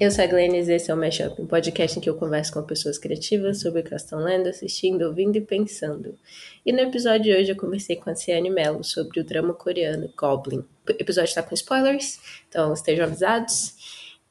Eu sou a Glennis e esse é o Mashup, um podcast em que eu converso com pessoas criativas sobre o que elas estão lendo, assistindo, ouvindo e pensando. E no episódio de hoje eu conversei com a Ciane Mello sobre o drama coreano Goblin. O episódio está com spoilers, então estejam avisados.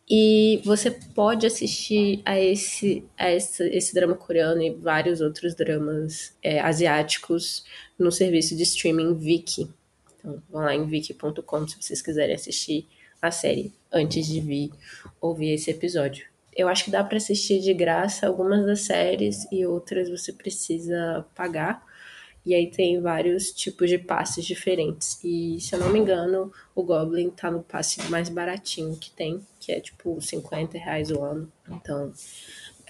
E você pode assistir a esse, a esse, esse drama coreano e vários outros dramas é, asiáticos no serviço de streaming Viki. Então, vão lá em viki.com se vocês quiserem assistir a série antes de vir ouvir esse episódio. Eu acho que dá para assistir de graça algumas das séries e outras você precisa pagar. E aí tem vários tipos de passes diferentes. E se eu não me engano, o Goblin tá no passe mais baratinho que tem, que é tipo 50 reais o ano. Então,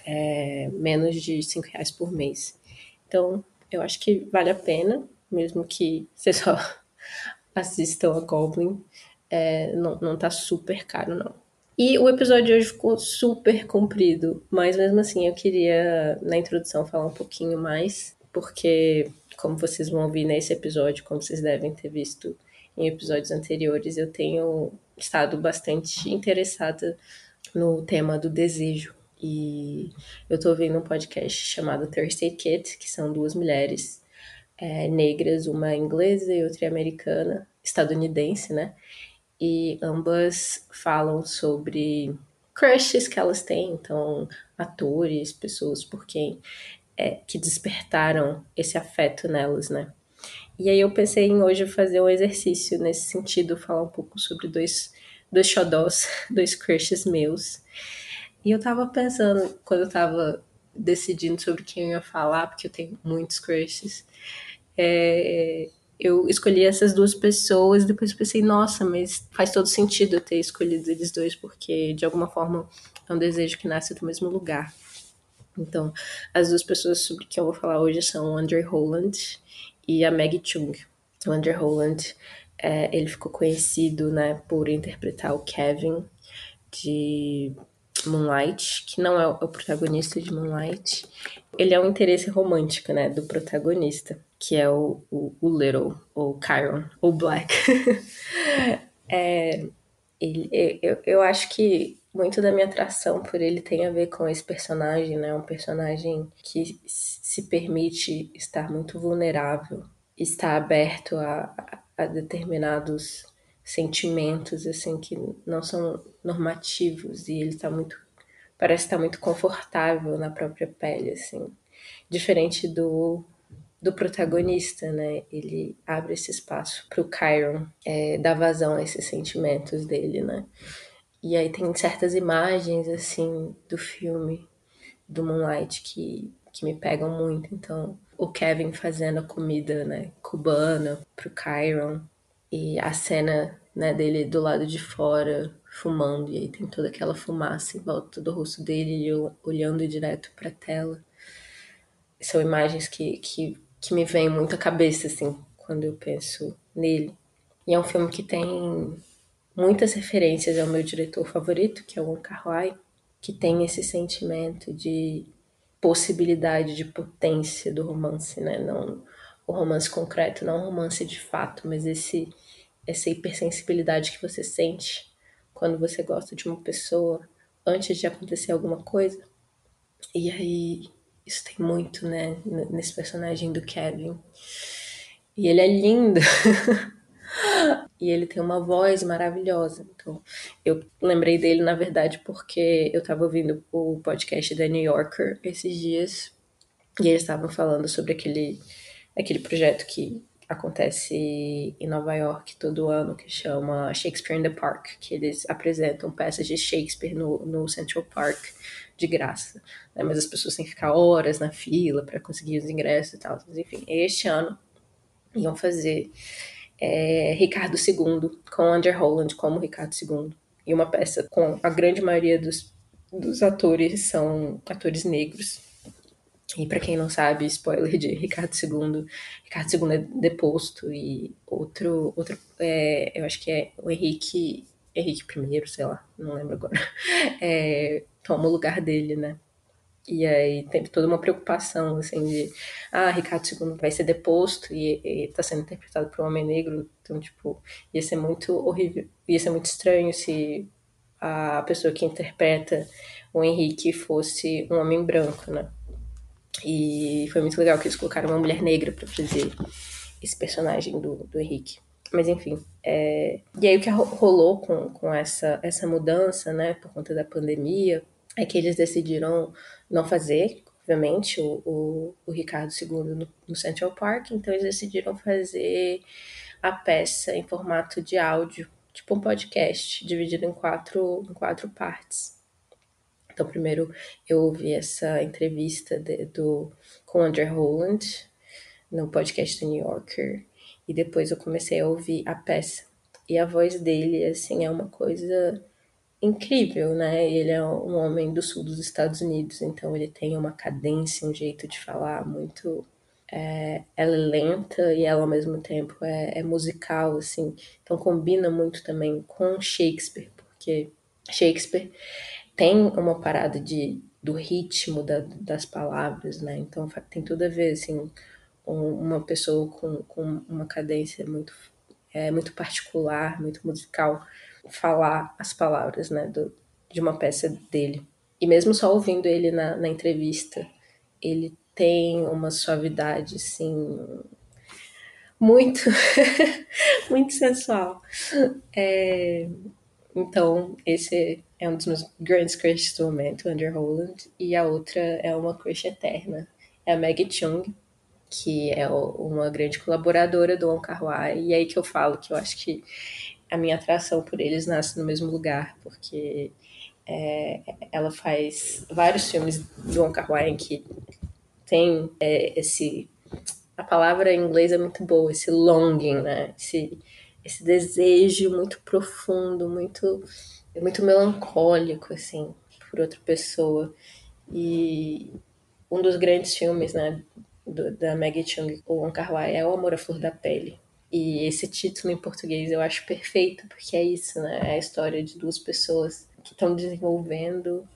é menos de 5 reais por mês. Então, eu acho que vale a pena, mesmo que você só assistam a Goblin. É, não, não tá super caro, não. E o episódio de hoje ficou super comprido, mas mesmo assim eu queria, na introdução, falar um pouquinho mais, porque, como vocês vão ouvir nesse episódio, como vocês devem ter visto em episódios anteriores, eu tenho estado bastante interessada no tema do desejo. E eu tô ouvindo um podcast chamado Thursday Kid, que são duas mulheres é, negras, uma inglesa e outra americana, estadunidense, né? E ambas falam sobre crushes que elas têm, então atores, pessoas por quem é, que despertaram esse afeto nelas, né? E aí eu pensei em hoje fazer um exercício nesse sentido, falar um pouco sobre dois, dois xodós, dois crushes meus. E eu tava pensando, quando eu tava decidindo sobre quem eu ia falar, porque eu tenho muitos crushes, é, eu escolhi essas duas pessoas, depois pensei, nossa, mas faz todo sentido eu ter escolhido eles dois, porque de alguma forma é um desejo que nasce do mesmo lugar. Então, as duas pessoas sobre que eu vou falar hoje são o Andrew Holland e a Maggie Chung. O Andrew Holland, é, ele ficou conhecido, né, por interpretar o Kevin de Moonlight, que não é o protagonista de Moonlight. Ele é um interesse romântico, né, do protagonista que é o, o, o Little, ou Chiron, ou Black. é, ele, eu, eu acho que muito da minha atração por ele tem a ver com esse personagem, né? Um personagem que se permite estar muito vulnerável, está aberto a, a determinados sentimentos, assim, que não são normativos, e ele está muito, parece estar muito confortável na própria pele, assim. Diferente do do protagonista, né? Ele abre esse espaço para o Chiron é, dar vazão a esses sentimentos dele, né? E aí tem certas imagens, assim, do filme, do Moonlight, que, que me pegam muito. Então, o Kevin fazendo a comida, né, cubana pro Chiron. E a cena, né, dele do lado de fora, fumando. E aí tem toda aquela fumaça em volta do rosto dele, olhando direto pra tela. São imagens que, que que me vem muito à cabeça, assim, quando eu penso nele. E é um filme que tem muitas referências ao meu diretor favorito, que é o Wong Kar-wai, que tem esse sentimento de possibilidade, de potência do romance, né? Não o romance concreto, não o romance de fato, mas esse essa hipersensibilidade que você sente quando você gosta de uma pessoa antes de acontecer alguma coisa. E aí isso tem muito, né, nesse personagem do Kevin. E ele é lindo. e ele tem uma voz maravilhosa. Então, eu lembrei dele, na verdade, porque eu tava ouvindo o podcast da New Yorker esses dias. E eles estavam falando sobre aquele, aquele projeto que acontece em Nova York todo ano, que chama Shakespeare in the Park, que eles apresentam peças de Shakespeare no, no Central Park de graça. Né? Mas as pessoas têm que ficar horas na fila para conseguir os ingressos e tal. Mas, enfim, este ano iam fazer é, Ricardo II com Andrew Holland como Ricardo II. E uma peça com a grande maioria dos, dos atores são atores negros. E para quem não sabe, spoiler de Ricardo II, Ricardo II é deposto e outro, outro é, eu acho que é o Henrique, Henrique I, sei lá, não lembro agora, é, toma o lugar dele, né? E aí teve toda uma preocupação, assim, de, ah, Ricardo II vai ser deposto e, está sendo interpretado por um homem negro, então, tipo, ia ser muito horrível, ia ser muito estranho se a pessoa que interpreta o Henrique fosse um homem branco, né? E foi muito legal que eles colocaram uma mulher negra para fazer esse personagem do, do Henrique. Mas enfim. É... E aí o que rolou com, com essa, essa mudança, né, por conta da pandemia, é que eles decidiram não fazer, obviamente, o, o, o Ricardo II no, no Central Park, então eles decidiram fazer a peça em formato de áudio, tipo um podcast, dividido em quatro, em quatro partes. Então, primeiro eu ouvi essa entrevista de, do, com Andrew Holland no podcast do New Yorker, e depois eu comecei a ouvir a peça. E a voz dele, assim, é uma coisa incrível, né? Ele é um homem do sul dos Estados Unidos, então ele tem uma cadência, um jeito de falar muito. É, ela é lenta e ela ao mesmo tempo é, é musical, assim. Então combina muito também com Shakespeare, porque Shakespeare tem uma parada de, do ritmo da, das palavras, né? Então tem tudo a ver, assim, uma pessoa com, com uma cadência muito, é, muito particular, muito musical, falar as palavras, né, do, de uma peça dele. E mesmo só ouvindo ele na, na entrevista, ele tem uma suavidade, assim, muito, muito sensual. É, então, esse é um dos meus grandes crushes do momento, Under Holland, e a outra é uma crush eterna, é a Maggie Chung, que é uma grande colaboradora do On Kar Wai, e é aí que eu falo que eu acho que a minha atração por eles nasce no mesmo lugar, porque é, ela faz vários filmes do On Kar Wai em que tem é, esse a palavra em inglês é muito boa, esse longing, né? Esse, esse desejo muito profundo, muito muito melancólico assim por outra pessoa. E um dos grandes filmes, né, do, da Maggie Chung, o Wong Kar é O Amor à Flor da Pele. E esse título em português eu acho perfeito, porque é isso, né? É a história de duas pessoas que estão desenvolvendo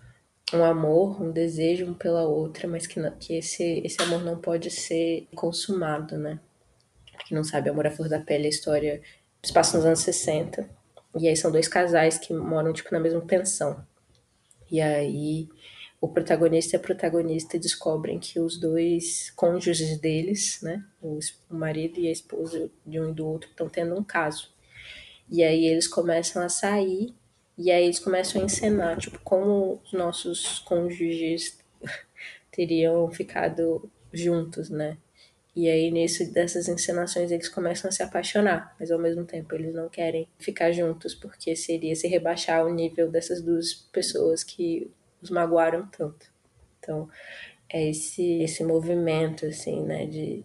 um amor, um desejo um pela outra, mas que, não, que esse, esse amor não pode ser consumado, né? Quem não sabe, Amor à Flor da Pele é a história se passa nos anos 60. E aí são dois casais que moram, tipo, na mesma pensão. E aí o protagonista e a protagonista descobrem que os dois cônjuges deles, né, o marido e a esposa de um e do outro, estão tendo um caso. E aí eles começam a sair e aí eles começam a encenar, tipo, como os nossos cônjuges teriam ficado juntos, né? E aí, nisso dessas encenações, eles começam a se apaixonar, mas ao mesmo tempo eles não querem ficar juntos, porque seria se rebaixar o nível dessas duas pessoas que os magoaram tanto. Então, é esse, esse movimento, assim, né, de,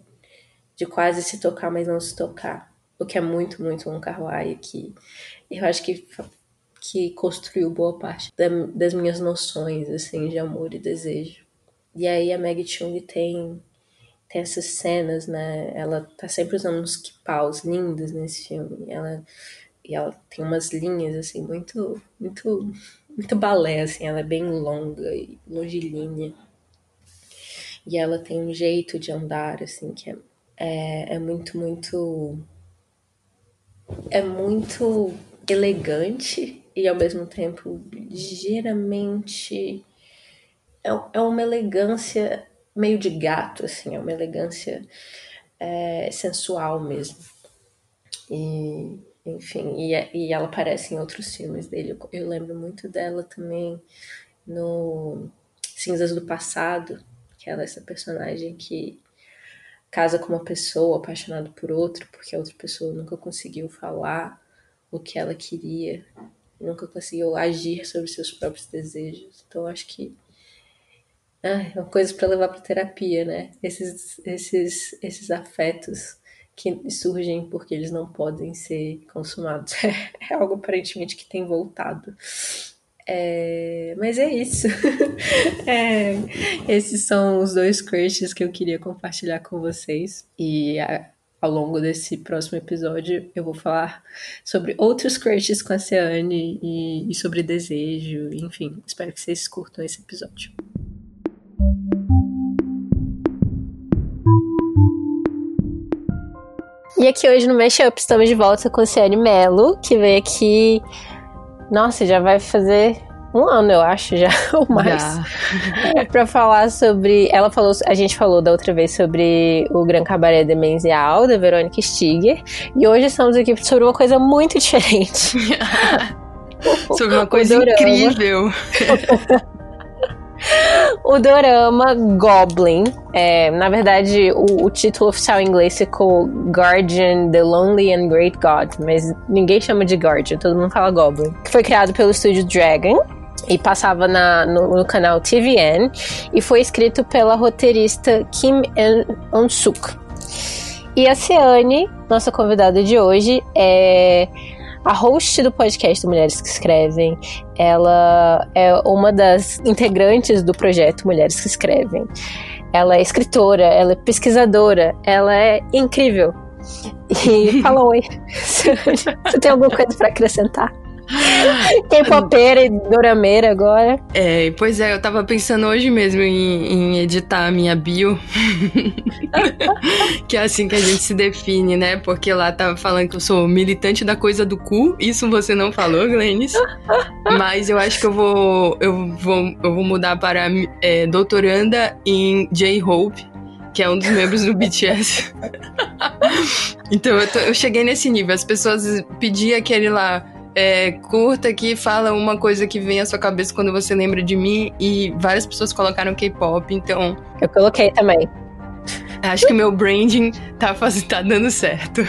de quase se tocar, mas não se tocar. O que é muito, muito um Kawaii que eu acho que, que construiu boa parte da, das minhas noções, assim, de amor e desejo. E aí a Maggie Chung tem, tem essas cenas, né, ela tá sempre usando uns kipaus lindos nesse filme. Ela, e ela tem umas linhas, assim, muito, muito muito balé, assim, ela é bem longa e longilínea. E ela tem um jeito de andar, assim, que é, é, é muito, muito. É muito elegante e ao mesmo tempo ligeiramente. É, é uma elegância meio de gato, assim, é uma elegância é, sensual mesmo. E enfim, e, e ela aparece em outros filmes dele. Eu, eu lembro muito dela também no Cinzas do Passado, que ela é essa personagem que casa com uma pessoa apaixonada por outra, porque a outra pessoa nunca conseguiu falar o que ela queria, nunca conseguiu agir sobre seus próprios desejos. Então acho que ah, é uma coisa para levar para terapia, né? Esses, esses, esses afetos que surgem porque eles não podem ser consumados. É algo aparentemente que tem voltado. É, mas é isso. é, esses são os dois crushes que eu queria compartilhar com vocês. E a, ao longo desse próximo episódio eu vou falar sobre outros crushes com a Ciane e, e sobre desejo. Enfim, espero que vocês curtam esse episódio. E aqui hoje no Mashup estamos de volta com a Ciane Mello, que veio aqui Nossa, já vai fazer um ano, eu acho, já, ou mais. pra falar sobre. Ela falou. A gente falou da outra vez sobre o Gran Cabaré Demencial, da Verônica Stiger. E hoje estamos aqui sobre uma coisa muito diferente. sobre uma coisa incrível. O dorama Goblin. É, na verdade, o, o, título oficial em inglês ficou Guardian, The Lonely and Great God, mas ninguém chama de Guardian, todo mundo fala Goblin. Foi criado pelo estúdio Dragon e passava na, no, no, canal TVN e foi escrito pela roteirista Kim Eun-suk. E a Ciane, nossa convidada de hoje, é a host do podcast Mulheres que Escrevem. Ela é uma das integrantes do projeto Mulheres que Escrevem. Ela é escritora, ela é pesquisadora, ela é incrível. E fala oi. Você tem alguma coisa para acrescentar? K-popera e dorameira agora. É, pois é, eu tava pensando hoje mesmo em, em editar a minha bio. que é assim que a gente se define, né? Porque lá tava falando que eu sou militante da coisa do cu. Isso você não falou, Glennis. Mas eu acho que eu vou, eu vou, eu vou mudar para é, doutoranda em J-Hope que é um dos membros do BTS. então eu, tô, eu, cheguei nesse nível. As pessoas pediam aquele lá é, curta que fala uma coisa que vem à sua cabeça quando você lembra de mim e várias pessoas colocaram K-pop, então. Eu coloquei também. Acho que meu branding tá, tá dando certo.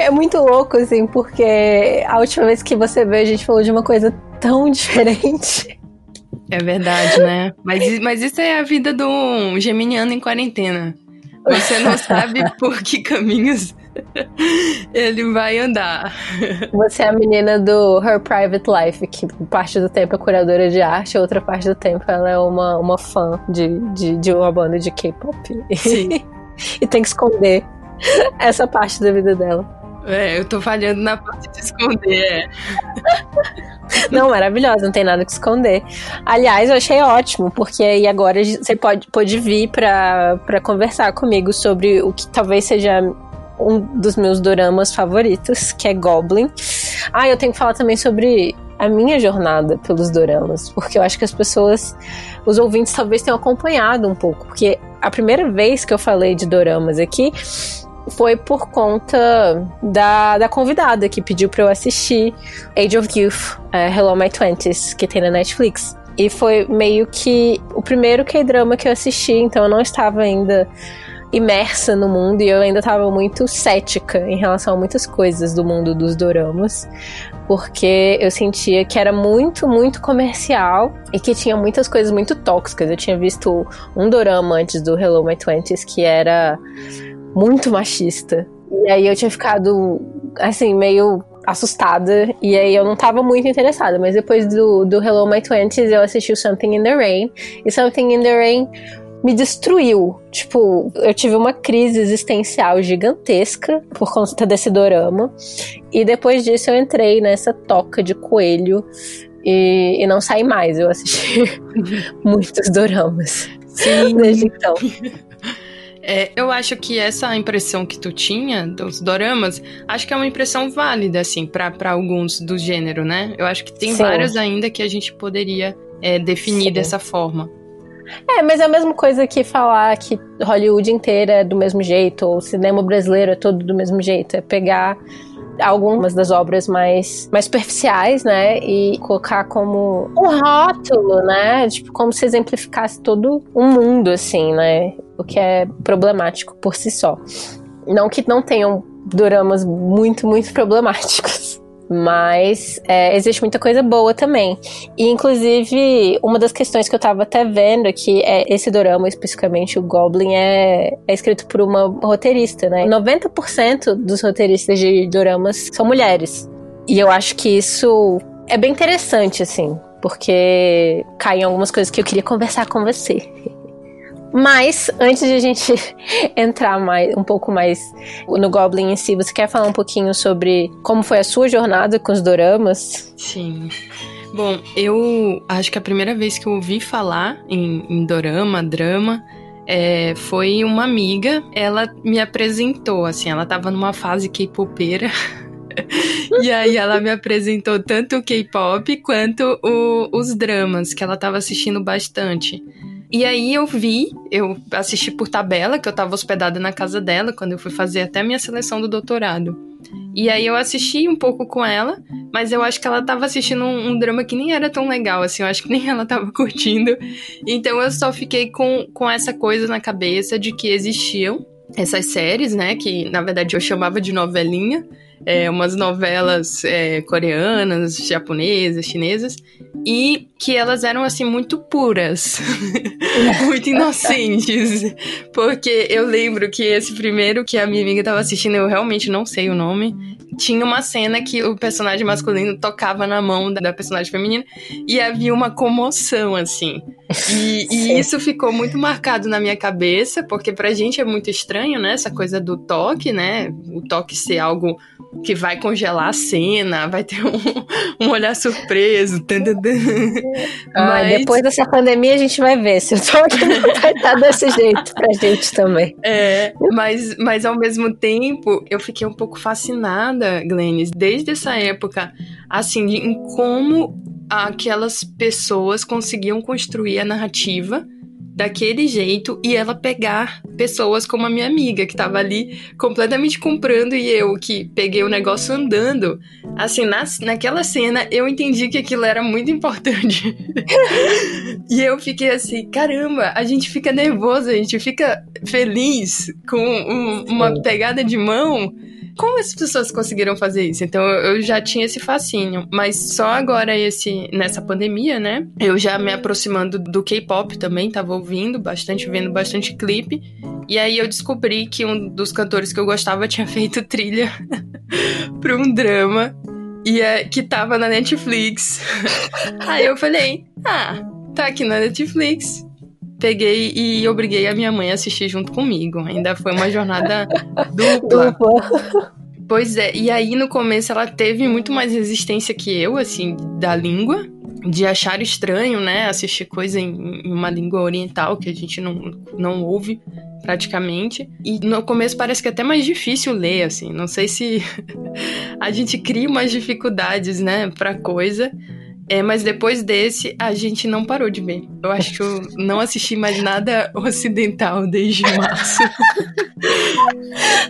É muito louco, assim, porque a última vez que você veio, a gente falou de uma coisa tão diferente. É verdade, né? Mas, mas isso é a vida do geminiano em quarentena. Você não sabe por que caminhos Ele vai andar. Você é a menina do Her Private Life, que parte do tempo é curadora de arte, outra parte do tempo ela é uma, uma fã de, de, de uma banda de K-pop. Sim. e tem que esconder essa parte da vida dela. É, eu tô falhando na parte de esconder. É. Não, maravilhosa, não tem nada que esconder. Aliás, eu achei ótimo, porque aí agora você pode, pode vir pra, pra conversar comigo sobre o que talvez seja um dos meus doramas favoritos, que é Goblin. Ah, eu tenho que falar também sobre a minha jornada pelos doramas, porque eu acho que as pessoas, os ouvintes talvez tenham acompanhado um pouco, porque a primeira vez que eu falei de doramas aqui foi por conta da, da convidada que pediu para eu assistir Age of Youth, uh, Hello My Twenties, que tem na Netflix. E foi meio que o primeiro K-drama que eu assisti, então eu não estava ainda imersa no mundo e eu ainda estava muito cética em relação a muitas coisas do mundo dos doramas, porque eu sentia que era muito, muito comercial e que tinha muitas coisas muito tóxicas. Eu tinha visto um dorama antes do Hello My Twenties que era muito machista. E aí eu tinha ficado, assim, meio assustada. E aí eu não tava muito interessada. Mas depois do, do Hello My Twenties eu assisti o Something in the Rain. E Something in the Rain me destruiu. Tipo, eu tive uma crise existencial gigantesca por conta desse dorama. E depois disso eu entrei nessa toca de coelho e, e não saí mais. Eu assisti muitos doramas. Sim. Desde então. É, eu acho que essa impressão que tu tinha dos doramas, acho que é uma impressão válida, assim, para alguns do gênero, né? Eu acho que tem Sim. vários ainda que a gente poderia é, definir Sim. dessa forma. É, mas é a mesma coisa que falar que Hollywood inteira é do mesmo jeito, ou o cinema brasileiro é todo do mesmo jeito. É pegar algumas das obras mais, mais superficiais, né? E colocar como um rótulo, né? Tipo, como se exemplificasse todo um mundo, assim, né? O que é problemático por si só. Não que não tenham dramas muito, muito problemáticos. Mas é, existe muita coisa boa também. E, inclusive, uma das questões que eu tava até vendo é que é, esse dorama, especificamente o Goblin, é, é escrito por uma roteirista, né? 90% dos roteiristas de doramas são mulheres. E eu acho que isso é bem interessante, assim, porque cai em algumas coisas que eu queria conversar com você. Mas, antes de a gente entrar mais, um pouco mais no Goblin em si, você quer falar um pouquinho sobre como foi a sua jornada com os doramas? Sim. Bom, eu acho que a primeira vez que eu ouvi falar em, em dorama, drama, é, foi uma amiga. Ela me apresentou, assim, ela tava numa fase K-popeira. e aí ela me apresentou tanto o K-pop quanto o, os dramas, que ela tava assistindo bastante. E aí eu vi, eu assisti por tabela, que eu tava hospedada na casa dela quando eu fui fazer até a minha seleção do doutorado. E aí eu assisti um pouco com ela, mas eu acho que ela tava assistindo um, um, drama que nem era tão legal, assim, eu acho que nem ela tava curtindo. Então eu só fiquei com, com essa coisa na cabeça de que existiam essas séries, né, que na verdade eu chamava de novelinha, é, umas novelas é, coreanas, japonesas, chinesas, e que elas eram assim muito puras, muito inocentes, porque eu lembro que esse primeiro que a minha amiga estava assistindo, eu realmente não sei o nome, tinha uma cena que o personagem masculino tocava na mão da personagem feminina e havia uma comoção assim. E, e isso ficou muito marcado na minha cabeça, porque pra gente é muito estranho, né, essa coisa do toque, né, o toque ser algo que vai congelar a cena, vai ter um, um olhar surpreso. Ah, Mas... Depois dessa pandemia a gente vai ver se o toque vai estar desse jeito pra gente também. É, mas, mas ao mesmo tempo eu fiquei um pouco fascinada, Glennis, desde essa época, assim, em como aquelas pessoas conseguiam construir a narrativa daquele jeito e ela pegar pessoas como a minha amiga, que tava ali completamente comprando e eu que peguei o negócio andando. Assim, na, naquela cena eu entendi que aquilo era muito importante. e eu fiquei assim, caramba, a gente fica nervoso, a gente fica feliz com um, uma pegada de mão como as pessoas conseguiram fazer isso? Então eu já tinha esse fascínio, mas só agora esse nessa pandemia, né? Eu já me aproximando do K-pop também, tava ouvindo bastante, vendo bastante clipe. E aí eu descobri que um dos cantores que eu gostava tinha feito trilha para um drama e é, que tava na Netflix. aí eu falei: "Ah, tá aqui na Netflix, peguei e obriguei a minha mãe a assistir junto comigo. Ainda foi uma jornada dupla. Pois é, e aí no começo ela teve muito mais resistência que eu, assim, da língua, de achar estranho, né, assistir coisa em, em uma língua oriental que a gente não, não ouve praticamente. E no começo parece que é até mais difícil ler, assim. Não sei se a gente cria umas dificuldades, né, pra coisa. É, mas depois desse, a gente não parou de ver. Eu acho que eu não assisti mais nada ocidental desde março.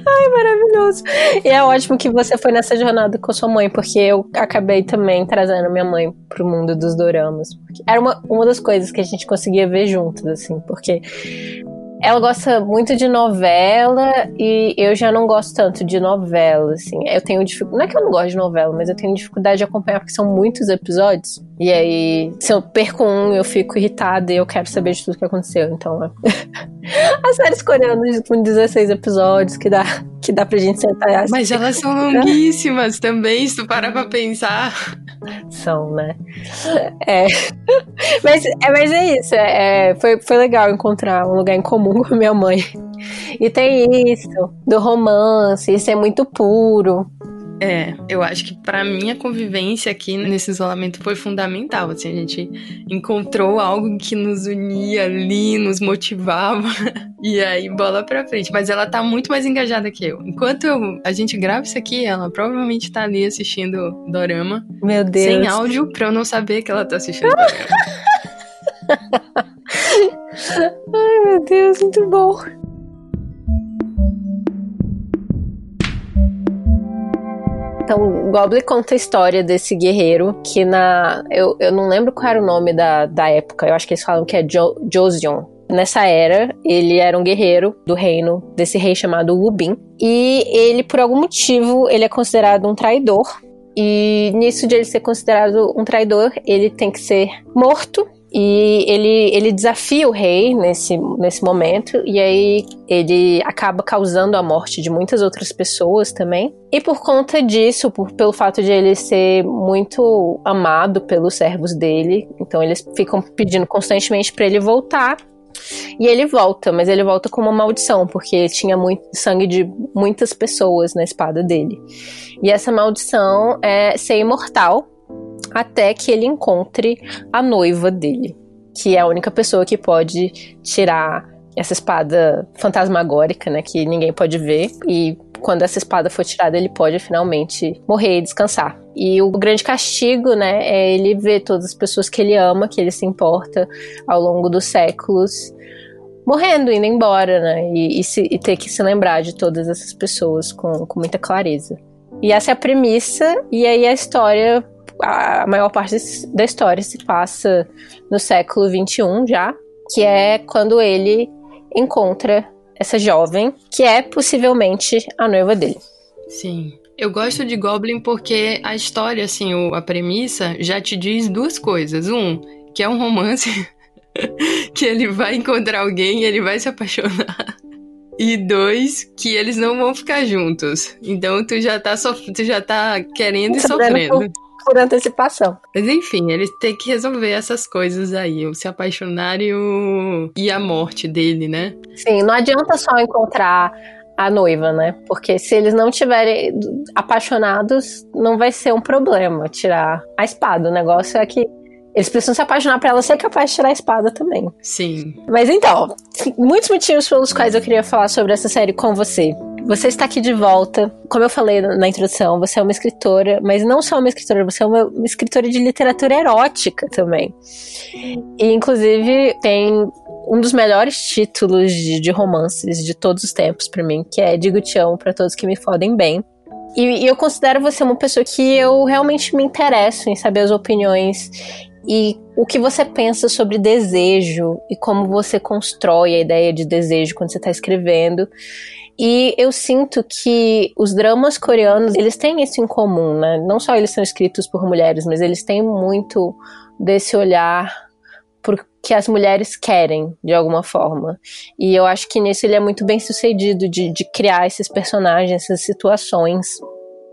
Ai, maravilhoso. E é ótimo que você foi nessa jornada com sua mãe, porque eu acabei também trazendo minha mãe pro mundo dos doramas. Era uma, uma das coisas que a gente conseguia ver juntos, assim, porque ela gosta muito de novela e eu já não gosto tanto de novela, assim. Eu tenho dificuldade. Não é que eu não gosto de novela, mas eu tenho dificuldade de acompanhar porque são muitos episódios. E aí, se eu perco um, eu fico irritada e eu quero saber de tudo que aconteceu. Então, é. as séries coreanas com 16 episódios que dá, que dá pra gente sentar e. Mas elas são longuíssimas também, se tu parar pra pensar. São, né? É. Mas é, mas é isso. É, foi, foi legal encontrar um lugar em comum com a minha mãe. E tem isso, do romance, isso é muito puro. É, eu acho que para mim a convivência aqui nesse isolamento foi fundamental. Assim, a gente encontrou algo que nos unia ali, nos motivava. E aí, bola pra frente. Mas ela tá muito mais engajada que eu. Enquanto eu, a gente grava isso aqui, ela provavelmente tá ali assistindo Dorama. Meu Deus. Sem áudio, pra eu não saber que ela tá assistindo Dorama. Ai, meu Deus, muito bom. Então, Goblin conta a história desse guerreiro que na. Eu, eu não lembro qual era o nome da, da época, eu acho que eles falam que é jo. Nessa era, ele era um guerreiro do reino desse rei chamado Wubin. E ele, por algum motivo, ele é considerado um traidor. E nisso de ele ser considerado um traidor, ele tem que ser morto e ele, ele desafia o rei nesse, nesse momento, e aí ele acaba causando a morte de muitas outras pessoas também. E por conta disso, por, pelo fato de ele ser muito amado pelos servos dele, então eles ficam pedindo constantemente para ele voltar. E ele volta, mas ele volta com uma maldição, porque tinha muito sangue de muitas pessoas na espada dele. E essa maldição é ser imortal, até que ele encontre a noiva dele, que é a única pessoa que pode tirar essa espada fantasmagórica, né, que ninguém pode ver e quando essa espada for tirada, ele pode finalmente morrer e descansar. E o grande castigo, né, é ele ver todas as pessoas que ele ama, que ele se importa ao longo dos séculos, morrendo, indo embora, né? E, e, se, e, ter que se lembrar de todas essas pessoas com, com muita clareza. E essa é a premissa, e aí a história, a maior parte da história se passa no século XXI já, que é quando ele encontra essa jovem, que é possivelmente a noiva dele. Sim. Eu gosto de Goblin porque a história, assim, a premissa já te diz duas coisas. Um, que é um romance que ele vai encontrar alguém e ele vai se apaixonar. E dois, que eles não vão ficar juntos. Então tu já tá, sof tu já tá querendo e sofrendo. Por, antecipação. Mas enfim, eles têm que resolver essas coisas aí. O se apaixonar e, o... e a morte dele, né? Sim, não adianta só encontrar a noiva, né? Porque se eles não tiverem apaixonados, não vai ser um problema tirar a espada. O negócio é que eles precisam se apaixonar para ela ser capaz de tirar a espada também. Sim. Mas então, muitos motivos pelos quais eu queria falar sobre essa série com você. Você está aqui de volta. Como eu falei na introdução, você é uma escritora, mas não só uma escritora, você é uma, escritora de literatura erótica também. E, inclusive, tem um dos melhores títulos de, de romances de todos os tempos para mim, que é Digo Te Amo para Todos que Me Fodem Bem. E, e, eu considero você uma pessoa que eu realmente me interesso em saber as opiniões e o que você pensa sobre desejo e como você constrói a ideia de desejo quando você está escrevendo. E eu sinto que os dramas coreanos, eles têm isso em comum, né? Não só eles são escritos por mulheres, mas eles têm muito desse olhar porque as mulheres querem, de alguma forma. E eu acho que nisso ele é muito bem sucedido de, de criar esses personagens, essas situações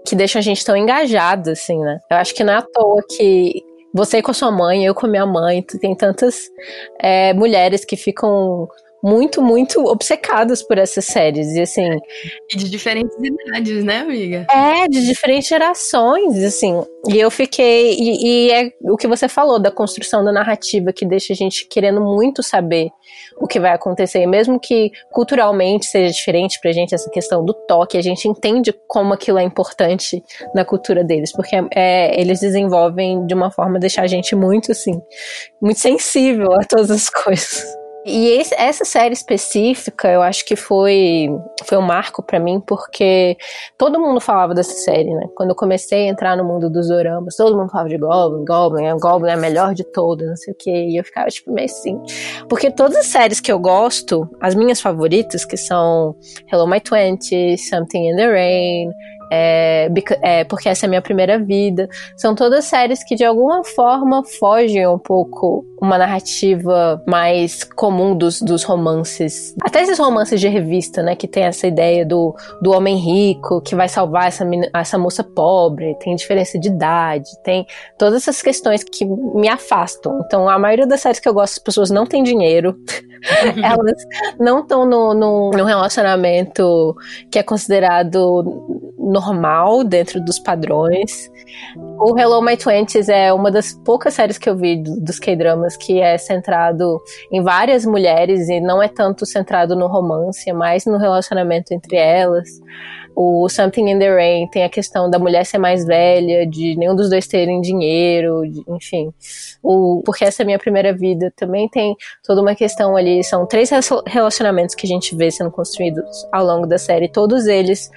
que deixam a gente tão engajado, assim, né? Eu acho que não é à toa que você com a sua mãe, eu com a minha mãe, tem tantas é, mulheres que ficam muito, muito obcecadas por essas séries. E assim. E de diferentes idades, né, amiga? É, de diferentes gerações, assim. E eu fiquei. E, e, é o que você falou da construção da narrativa que deixa a gente querendo muito saber o que vai acontecer. E mesmo que culturalmente seja diferente pra gente essa questão do toque, a gente entende como aquilo é importante na cultura deles. Porque é, eles desenvolvem de uma forma a deixar a gente muito, assim, muito sensível a todas as coisas. E esse, essa série específica, eu acho que foi, foi um marco para mim, porque todo mundo falava dessa série, né? Quando eu comecei a entrar no mundo dos oramas, todo mundo falava de Goblin, Goblin, Goblin é a melhor de todas, não sei o quê. E eu ficava, tipo, meio assim. Porque todas as séries que eu gosto, as minhas favoritas, que são Hello My Twenty, Something in the Rain, é, é, porque essa é a minha primeira vida. São todas séries que de alguma forma fogem um pouco uma narrativa mais comum dos, dos romances. Até esses romances de revista, né? Que tem essa ideia do, do homem rico que vai salvar essa, essa moça pobre, tem diferença de idade, tem todas essas questões que me afastam. Então, a maioria das séries que eu gosto, as pessoas não têm dinheiro. Elas não estão no, no, no relacionamento que é considerado normal dentro dos padrões. O Hello My Twenties é uma das poucas séries que eu vi dos K-dramas que é centrado em várias mulheres e não é tanto centrado no romance, é mais no relacionamento entre elas. O Something in the Rain tem a questão da mulher ser mais velha, de nenhum dos dois terem dinheiro, de, enfim. O Porque essa é a minha primeira vida também tem toda uma questão ali. São três relacionamentos que a gente vê sendo construídos ao longo da série, todos eles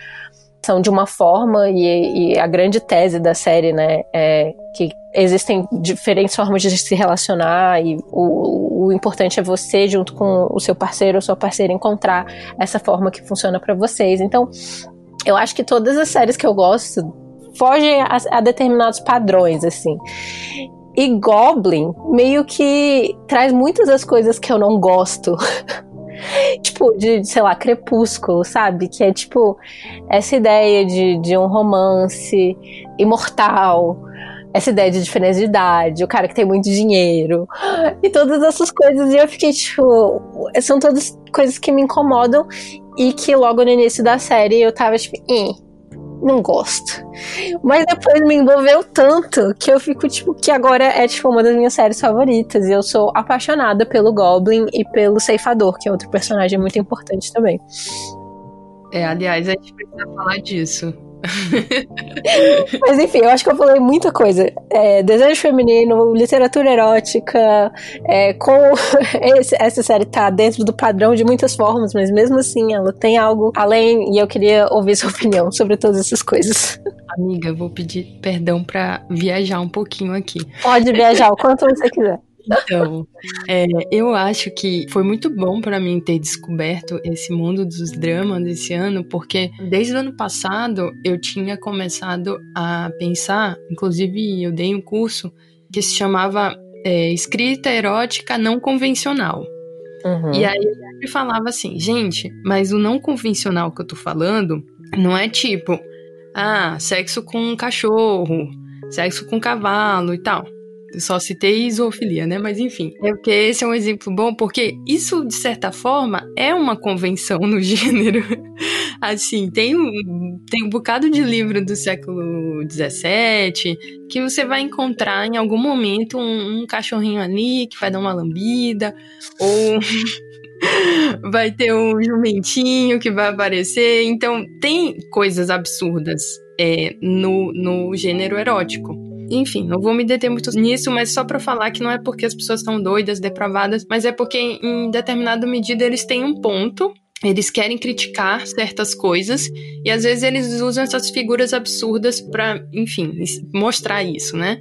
são de uma forma e, e, a grande tese da série, né, é que existem diferentes formas de se relacionar e o, o importante é você junto com o seu parceiro ou sua parceira encontrar essa forma que funciona para vocês. Então, eu acho que todas as séries que eu gosto fogem a, a determinados padrões, assim. E Goblin meio que traz muitas das coisas que eu não gosto tipo, de, sei lá, crepúsculo, sabe? Que é tipo essa ideia de, de um romance imortal, essa ideia de diferença de idade, o cara que tem muito dinheiro, e todas essas coisas. E eu fiquei, tipo, são todas coisas que me incomodam e que logo no início da série eu tava, tipo, eh não gosto. Mas depois me envolveu tanto que eu fico, tipo, que agora é, tipo, uma das minhas séries favoritas. E eu sou apaixonada pelo Goblin e pelo Ceifador, que é outro personagem muito importante também. É, aliás, a gente precisa falar disso. Mas enfim, eu acho que eu falei muita coisa. É, desejo feminino, literatura erótica, é, com esse, essa série tá dentro do padrão de muitas formas, mas mesmo assim ela tem algo além e eu queria ouvir sua opinião sobre todas essas coisas. Amiga, eu vou pedir perdão para viajar um pouquinho aqui. Pode viajar o quanto você quiser. Então, é, eu acho que foi muito bom para mim ter descoberto esse mundo dos dramas esse ano, porque desde o ano passado eu tinha começado a pensar, inclusive eu dei um curso que se chamava é, Escrita Erótica Não Convencional. Uhum. E aí eu me falava assim, gente, mas o não convencional que eu tô falando não é tipo, ah, sexo com um cachorro, sexo com um cavalo e tal só citei zoofilia, né? Mas enfim, é porque esse é um exemplo bom, porque isso, de certa forma, é uma convenção no gênero. assim, tem um, tem um bocado de livro do século XVII que você vai encontrar em algum momento um, um cachorrinho ali que vai dar uma lambida, ou. vai ter um jumentinho que vai aparecer. Então, tem coisas absurdas é, no, no gênero erótico. Enfim, não vou me deter muito nisso, mas só para falar que não é porque as pessoas estão doidas, depravadas, mas é porque em determinada medida eles têm um ponto eles querem criticar certas coisas e às vezes eles usam essas figuras absurdas para, enfim, mostrar isso, né?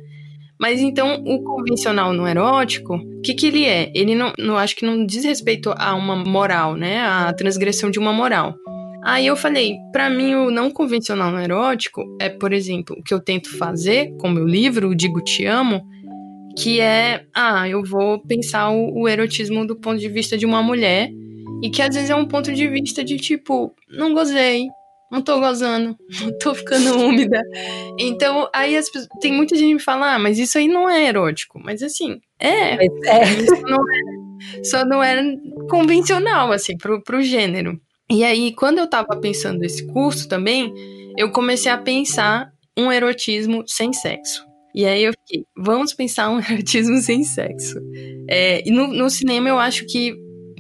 Mas então o convencional no erótico, o que, que ele é? Ele não, não acho que não diz respeito a uma moral, né? A transgressão de uma moral. Aí eu falei, para mim o não convencional no erótico é, por exemplo, o que eu tento fazer com meu livro, o Digo Te Amo, que é, ah, eu vou pensar o, o erotismo do ponto de vista de uma mulher e que às vezes é um ponto de vista de tipo, não gozei, não tô gozando, não tô ficando úmida. Então, aí as, tem muita gente que me fala, ah, mas isso aí não é erótico. Mas assim, é. Mas é. Isso não é, só não é convencional, assim, pro, pro gênero. E aí, quando eu tava pensando nesse curso também, eu comecei a pensar um erotismo sem sexo. E aí eu fiquei, vamos pensar um erotismo sem sexo. É, e no, no cinema eu acho que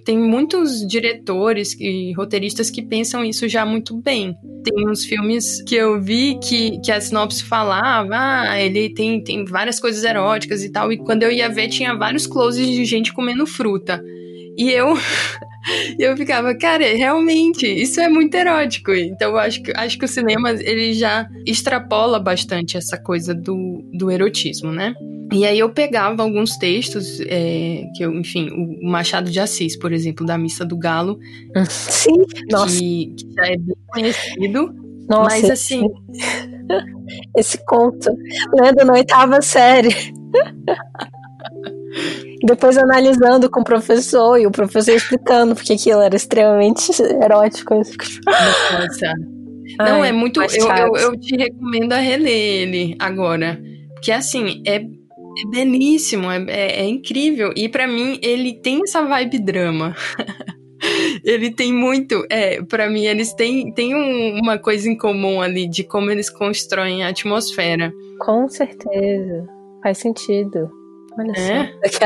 tem muitos diretores e roteiristas que pensam isso já muito bem. Tem uns filmes que eu vi que, que a sinopse falava, ah, ele tem, tem várias coisas eróticas e tal, e quando eu ia ver tinha vários closes de gente comendo fruta. E eu E eu ficava, cara, realmente, isso é muito erótico. Então eu acho que, acho que o cinema ele já extrapola bastante essa coisa do, do erotismo, né? E aí eu pegava alguns textos, é, que eu, enfim, o Machado de Assis, por exemplo, da Missa do Galo. Sim, nossa. Que, que já é bem conhecido. Nossa, mas assim. Esse, esse conto, lendo na oitava série. Depois analisando com o professor e o professor explicando porque aquilo era extremamente erótico. Nossa. Não, Ai, é muito. Eu, eu, eu, te recomendo a reler ele agora. Porque assim, é, é belíssimo, é, é, é incrível. E para mim, ele tem essa vibe drama. ele tem muito. É, para mim, eles têm, têm um, uma coisa em comum ali de como eles constroem a atmosfera. Com certeza. Faz sentido. Olha é? só.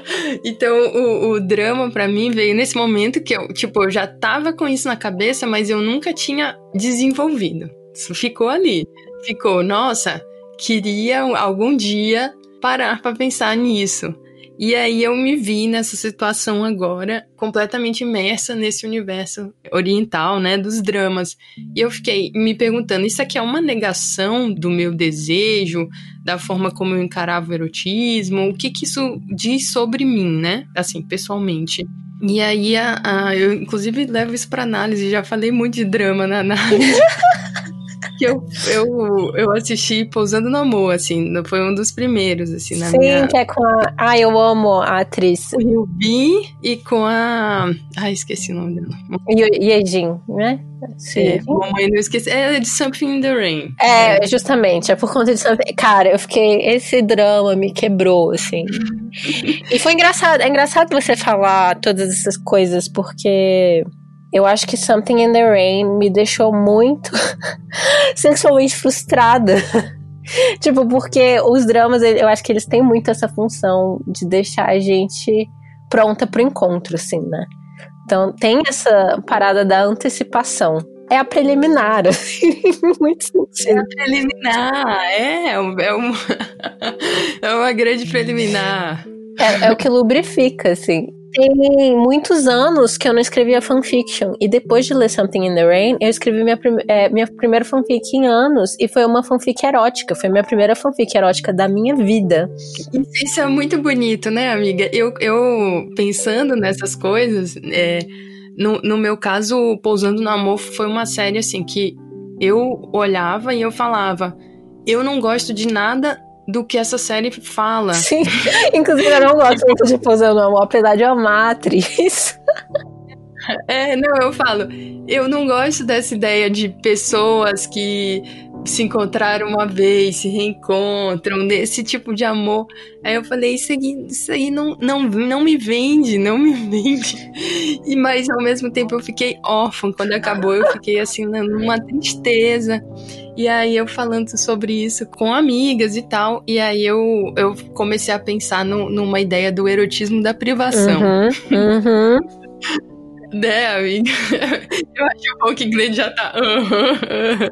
então, o, o drama para mim veio nesse momento que eu, tipo, eu já tava com isso na cabeça, mas eu nunca tinha desenvolvido. Isso ficou ali. Ficou, nossa, queria algum dia parar para pensar nisso. E aí eu me vi nessa situação agora, completamente imersa nesse universo oriental, né, dos dramas. E eu fiquei me perguntando, isso aqui é uma negação do meu desejo, da forma como eu encarava o erotismo? O que que isso diz sobre mim, né? Assim, pessoalmente. E aí, a, a, eu inclusive levo isso para análise, já falei muito de drama na análise. que eu, eu, eu assisti Pousando no Amor, assim, foi um dos primeiros, assim, na Sim, minha... que é com a... Ah, eu amo a atriz. O Ryubi e com a... Ai, esqueci o nome dela. Yejin, né? Sim. É, mamãe não esqueci. É de Something in the Rain. É, justamente, é por conta de Something... Cara, eu fiquei... Esse drama me quebrou, assim. e foi engraçado, é engraçado você falar todas essas coisas, porque... Eu acho que Something in the Rain me deixou muito sexualmente frustrada. tipo, porque os dramas, eu acho que eles têm muito essa função de deixar a gente pronta pro encontro, assim, né? Então tem essa parada da antecipação. É a preliminar, assim, muito sentido. É a preliminar, é, é, um, é uma grande preliminar. É, é o que lubrifica, assim. Tem muitos anos que eu não escrevia fanfiction. E depois de ler Something in the Rain, eu escrevi minha, prim é, minha primeira fanfic em anos. E foi uma fanfic erótica. Foi minha primeira fanfic erótica da minha vida. Isso é muito bonito, né, amiga? Eu, eu pensando nessas coisas, é, no, no meu caso, Pousando no Amor foi uma série assim que eu olhava e eu falava. Eu não gosto de nada do que essa série fala. Sim, inclusive eu não gosto muito de Pousando no Amor, apesar de amar a atriz. É, não, eu falo, eu não gosto dessa ideia de pessoas que se encontraram uma vez, se reencontram, desse tipo de amor. Aí eu falei, isso aí, isso aí não, não, não me vende, não me vende. E mas ao mesmo tempo eu fiquei órfã. Quando acabou, eu fiquei assim, numa tristeza. E aí eu falando sobre isso com amigas e tal, e aí eu, eu comecei a pensar no, numa ideia do erotismo da privação. Uhum, uhum. né, amiga? Eu acho bom que Glenn já tá. Uhum,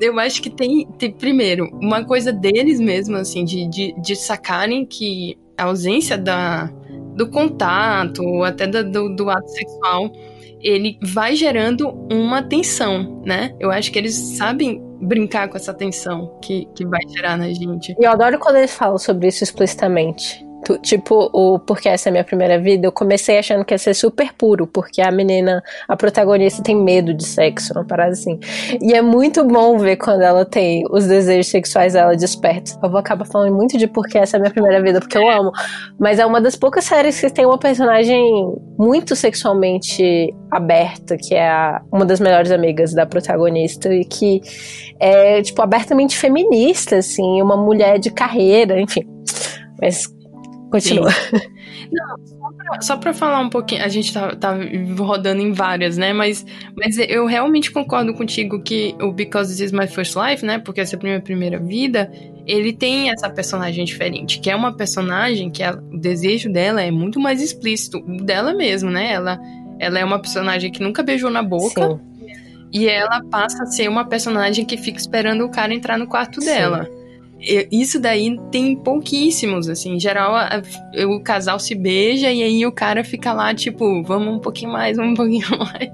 Eu acho que tem, tem, primeiro, uma coisa deles mesmo, assim, de, de, de sacarem que a ausência da, do contato, ou até do, do ato sexual, ele vai gerando uma tensão, né? Eu acho que eles sabem brincar com essa tensão que, que vai gerar na gente. E eu adoro quando eles falam sobre isso explicitamente. Tipo, o Porque Essa é Minha Primeira Vida, eu comecei achando que ia ser super puro, porque a menina, a protagonista, tem medo de sexo, uma parada assim. E é muito bom ver quando ela tem os desejos sexuais dela despertos. Eu vou acabar falando muito de Porque Essa é Minha Primeira Vida, porque eu amo. Mas é uma das poucas séries que tem uma personagem muito sexualmente aberta, que é a, uma das melhores amigas da protagonista, e que é, tipo, abertamente feminista, assim, uma mulher de carreira, enfim. Mas Continua. Não, só pra, falar um pouquinho, a gente tá, tá, rodando em várias, né? Mas, mas eu realmente concordo contigo que o Because This Is My First Life, né? Porque essa é a minha primeira vida, ele tem essa personagem diferente, que é uma personagem que ela, o desejo dela é muito mais explícito, dela mesmo, né? Ela, ela é uma personagem que nunca beijou na boca. Sim. E ela passa a ser uma personagem que fica esperando o cara entrar no quarto Sim. dela isso daí tem pouquíssimos, assim. Em geral, a, o casal se beija e aí o cara fica lá, tipo, vamos um pouquinho mais, vamos um pouquinho mais.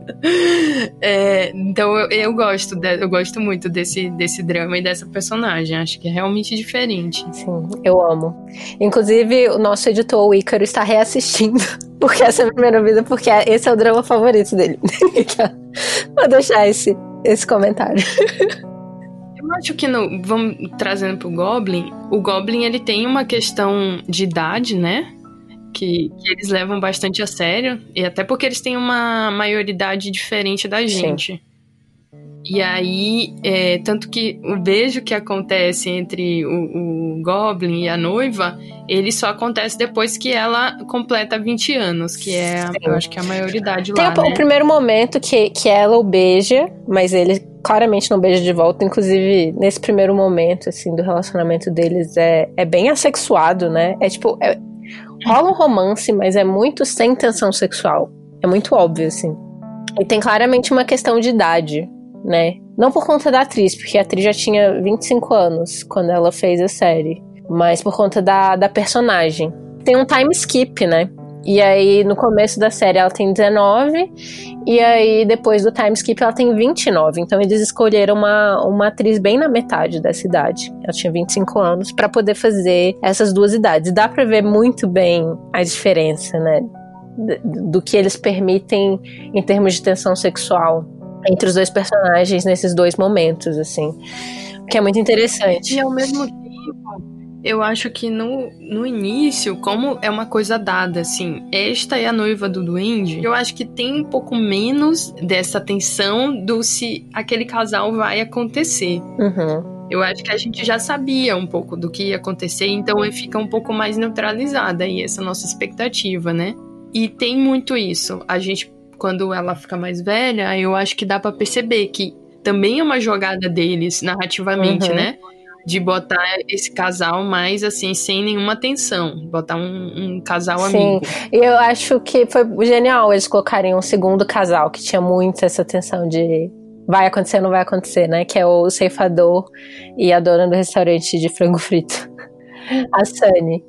É, então eu, eu gosto, de, eu gosto muito desse, desse drama e dessa personagem. Acho que é realmente diferente. Sim, eu amo. Inclusive, o nosso editor, o Ícaro, está reassistindo. Porque essa é a primeira vida, porque esse é o drama favorito dele. Vou deixar esse, esse comentário. Eu acho que no, vamos trazendo pro Goblin, o Goblin ele tem uma questão de idade, né? Que, que, eles levam bastante a sério, e até porque eles têm uma maioridade diferente da gente. Sim. E aí, é, tanto que o beijo que acontece entre o, o, Goblin e a noiva, ele só acontece depois que ela completa 20 anos, que é, eu acho que é a maioridade Tem lá. Tem o, né? o primeiro momento que, que ela o beija, mas ele claramente não beija de volta. Inclusive, nesse primeiro momento, assim, do relacionamento deles é, é bem assexuado, né? É tipo. É, rola um romance, mas é muito sem tensão sexual. É muito óbvio, assim. E tem claramente uma questão de idade, né? Não por conta da atriz, porque a atriz já tinha 25 anos quando ela fez a série. Mas por conta da, da personagem. Tem um time skip, né? E aí, no começo da série, ela tem 19, e aí, depois do time skip, ela tem 29. Então, eles escolheram uma, uma atriz bem na metade dessa idade. Ela tinha 25 anos, para poder fazer essas duas idades. Dá pra ver muito bem a diferença, né? Do que eles permitem em termos de tensão sexual entre os dois personagens nesses dois momentos, assim. O que é muito interessante. E ao mesmo tempo eu acho que no, no início, como é uma coisa dada, assim, esta é a noiva do duende, eu acho que tem um pouco menos dessa tensão do se aquele casal vai acontecer. Uhum. Eu acho que a gente já sabia um pouco do que ia acontecer, então fica um pouco mais neutralizada aí essa nossa expectativa, né? E tem muito isso. A gente, quando ela fica mais velha, eu acho que dá para perceber que também é uma jogada deles narrativamente, uhum. né? de botar esse casal mais assim, sem nenhuma tensão. Botar um, um casal Sim. amigo. E eu acho que foi genial eles colocarem um segundo casal, que tinha muito essa tensão de vai acontecer ou não vai acontecer, né? Que é o ceifador e a dona do restaurante de frango frito. A Sunny.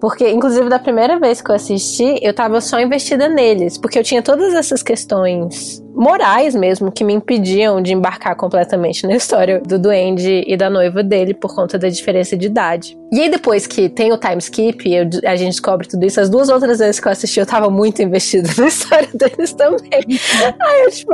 Porque, inclusive, da primeira vez que eu assisti, eu tava só investida neles. Porque eu tinha todas essas questões morais mesmo que me impediam de embarcar completamente na história do duende e da noiva dele por conta da diferença de idade. E aí depois que tem o time skip eu, a gente descobre tudo isso, as duas outras vezes que eu assisti eu tava muito investida na história deles também. aí eu, tipo,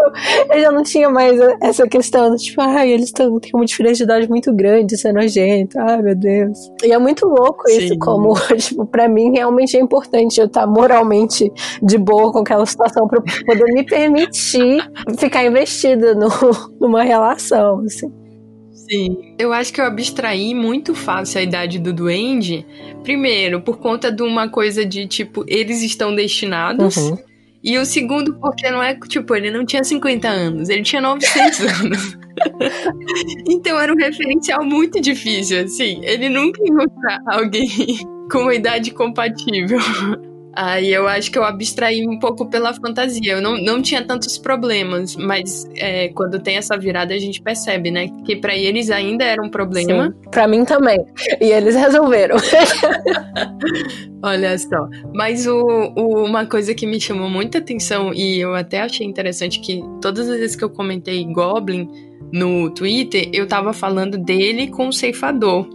eu já não tinha mais essa questão, tipo, ai, eles tão, têm uma diferença de idade muito grande, isso é nojento, ai meu Deus. E é muito louco isso, Sim. como, tipo, pra mim realmente é importante eu estar moralmente de boa com aquela situação pra poder me permitir ficar investida no, numa relação, assim. Sim. Eu acho que eu abstraí muito fácil a idade do duende. Primeiro, por conta de uma coisa de tipo, eles estão destinados. Uhum. E o segundo, porque não é tipo, ele não tinha 50 anos, ele tinha 900 anos. então era um referencial muito difícil, assim. Ele nunca ia encontrar alguém com uma idade compatível. Aí eu acho que eu abstraí um pouco pela fantasia. Eu não, não tinha tantos problemas, mas é, quando tem essa virada a gente percebe, né? Que para eles ainda era um problema. Para mim também. E eles resolveram. Olha só. Mas o, o, uma coisa que me chamou muita atenção e eu até achei interessante que todas as vezes que eu comentei Goblin no Twitter, eu tava falando dele com o ceifador.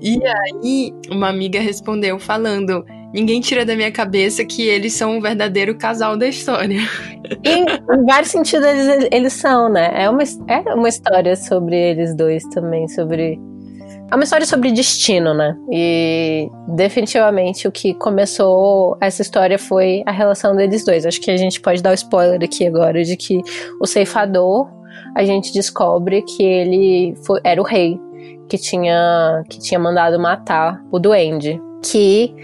E aí, uma amiga respondeu falando: ninguém tira da minha cabeça que eles são o verdadeiro casal da história. Em, em vários sentidos, eles, eles são, né? É uma, é uma história sobre eles dois também, sobre. É uma história sobre destino, né? E definitivamente o que começou essa história foi a relação deles dois. Acho que a gente pode dar o spoiler aqui agora de que o ceifador, a gente descobre que ele foi, era o rei que tinha, que tinha mandado matar o duende. Que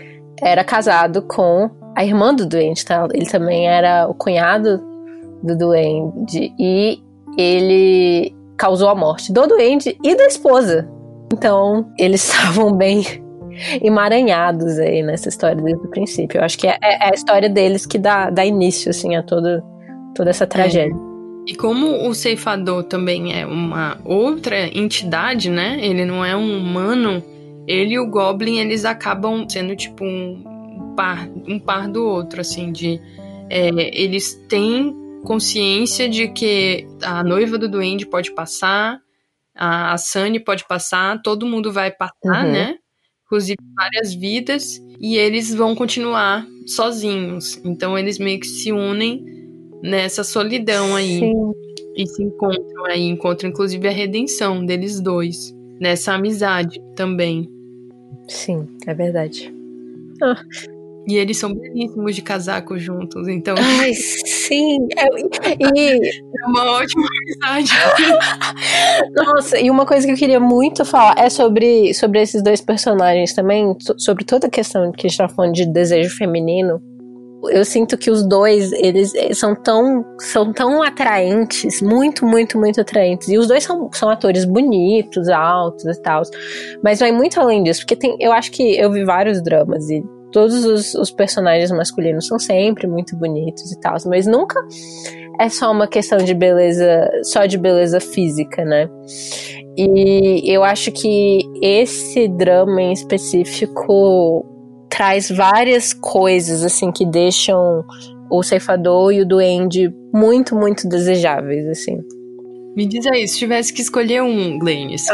era casado com a irmã do doente, tá? Ele também era o cunhado do duende e ele causou a morte do doente e da esposa. Então, eles estavam bem emaranhados aí nessa história desde o princípio. Eu acho que é, é, a história deles que dá, dá início, assim, a toda, toda essa tragédia. É. E como o ceifador também é uma outra entidade, né? Ele não é um humano ele e o Goblin, eles acabam sendo tipo um par, um par do outro, assim, de é, eles têm consciência de que a noiva do duende pode passar, a, Sunny pode passar, todo mundo vai passar, uhum. né? Inclusive várias vidas, e eles vão continuar sozinhos. Então eles meio que se unem nessa solidão aí. Sim. E se encontram aí, encontram inclusive a redenção deles dois. Nessa amizade também. Sim, é verdade. Ah. E eles são belíssimos de casaco juntos, então. Ai, sim! É, e... é uma ótima amizade. Nossa, e uma coisa que eu queria muito falar é sobre, sobre esses dois personagens também, sobre toda a questão que a gente tá falando de desejo feminino eu sinto que os dois, eles são tão, são tão atraentes, muito, muito, muito atraentes. E os dois são, são atores bonitos, altos e tal. Mas vai muito além disso, porque tem, eu acho que eu vi vários dramas e todos os, os personagens masculinos são sempre muito bonitos e tal, mas nunca é só uma questão de beleza, só de beleza física, né? E eu acho que esse drama em específico traz várias coisas assim que deixam o ceifador e o duende muito, muito desejáveis, assim. Me diz aí, se tivesse que escolher um, Glennis?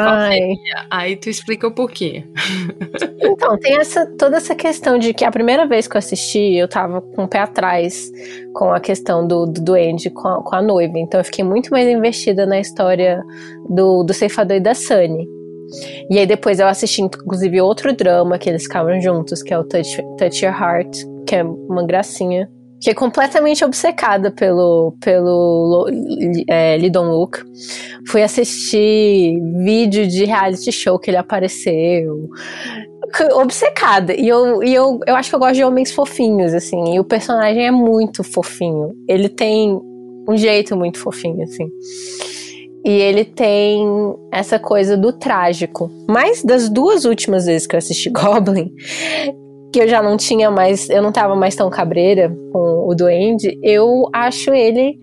Aí tu explica o porquê. Então, tem essa, toda essa questão de que a primeira vez que eu assisti, eu tava com o pé atrás com a questão do, do duende com a, com a noiva. Então, eu fiquei muito mais investida na história do, do ceifador e da Sunny. E aí depois eu assisti, inclusive, outro drama que eles ficavam juntos, que é o Touch, Touch Your Heart, que é uma gracinha. Que é completamente obcecada pelo, pelo é, Lidon Luke. Fui assistir vídeo de reality show que ele apareceu. Obcecada. E eu, e eu, eu acho que eu gosto de homens fofinhos, assim. E o personagem é muito fofinho. Ele tem um jeito muito fofinho, assim. E ele tem essa coisa do trágico. Mas das duas últimas vezes que eu assisti Goblin, que eu já não tinha mais, eu não tava mais tão cabreira com o Duende, eu acho ele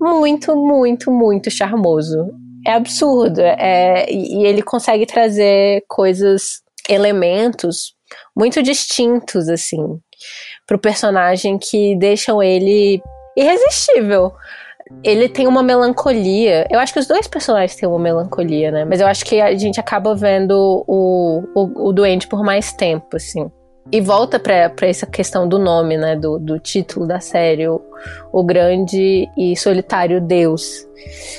muito, muito, muito charmoso. É absurdo. É, e ele consegue trazer coisas, elementos muito distintos, assim, pro personagem que deixam ele irresistível ele tem uma melancolia. Eu acho que os dois personagens têm uma melancolia, né? Mas eu acho que a gente acaba vendo o, o, o doente por mais tempo, assim. E volta para essa questão do nome, né? Do, do título da série, o, o Grande e Solitário Deus.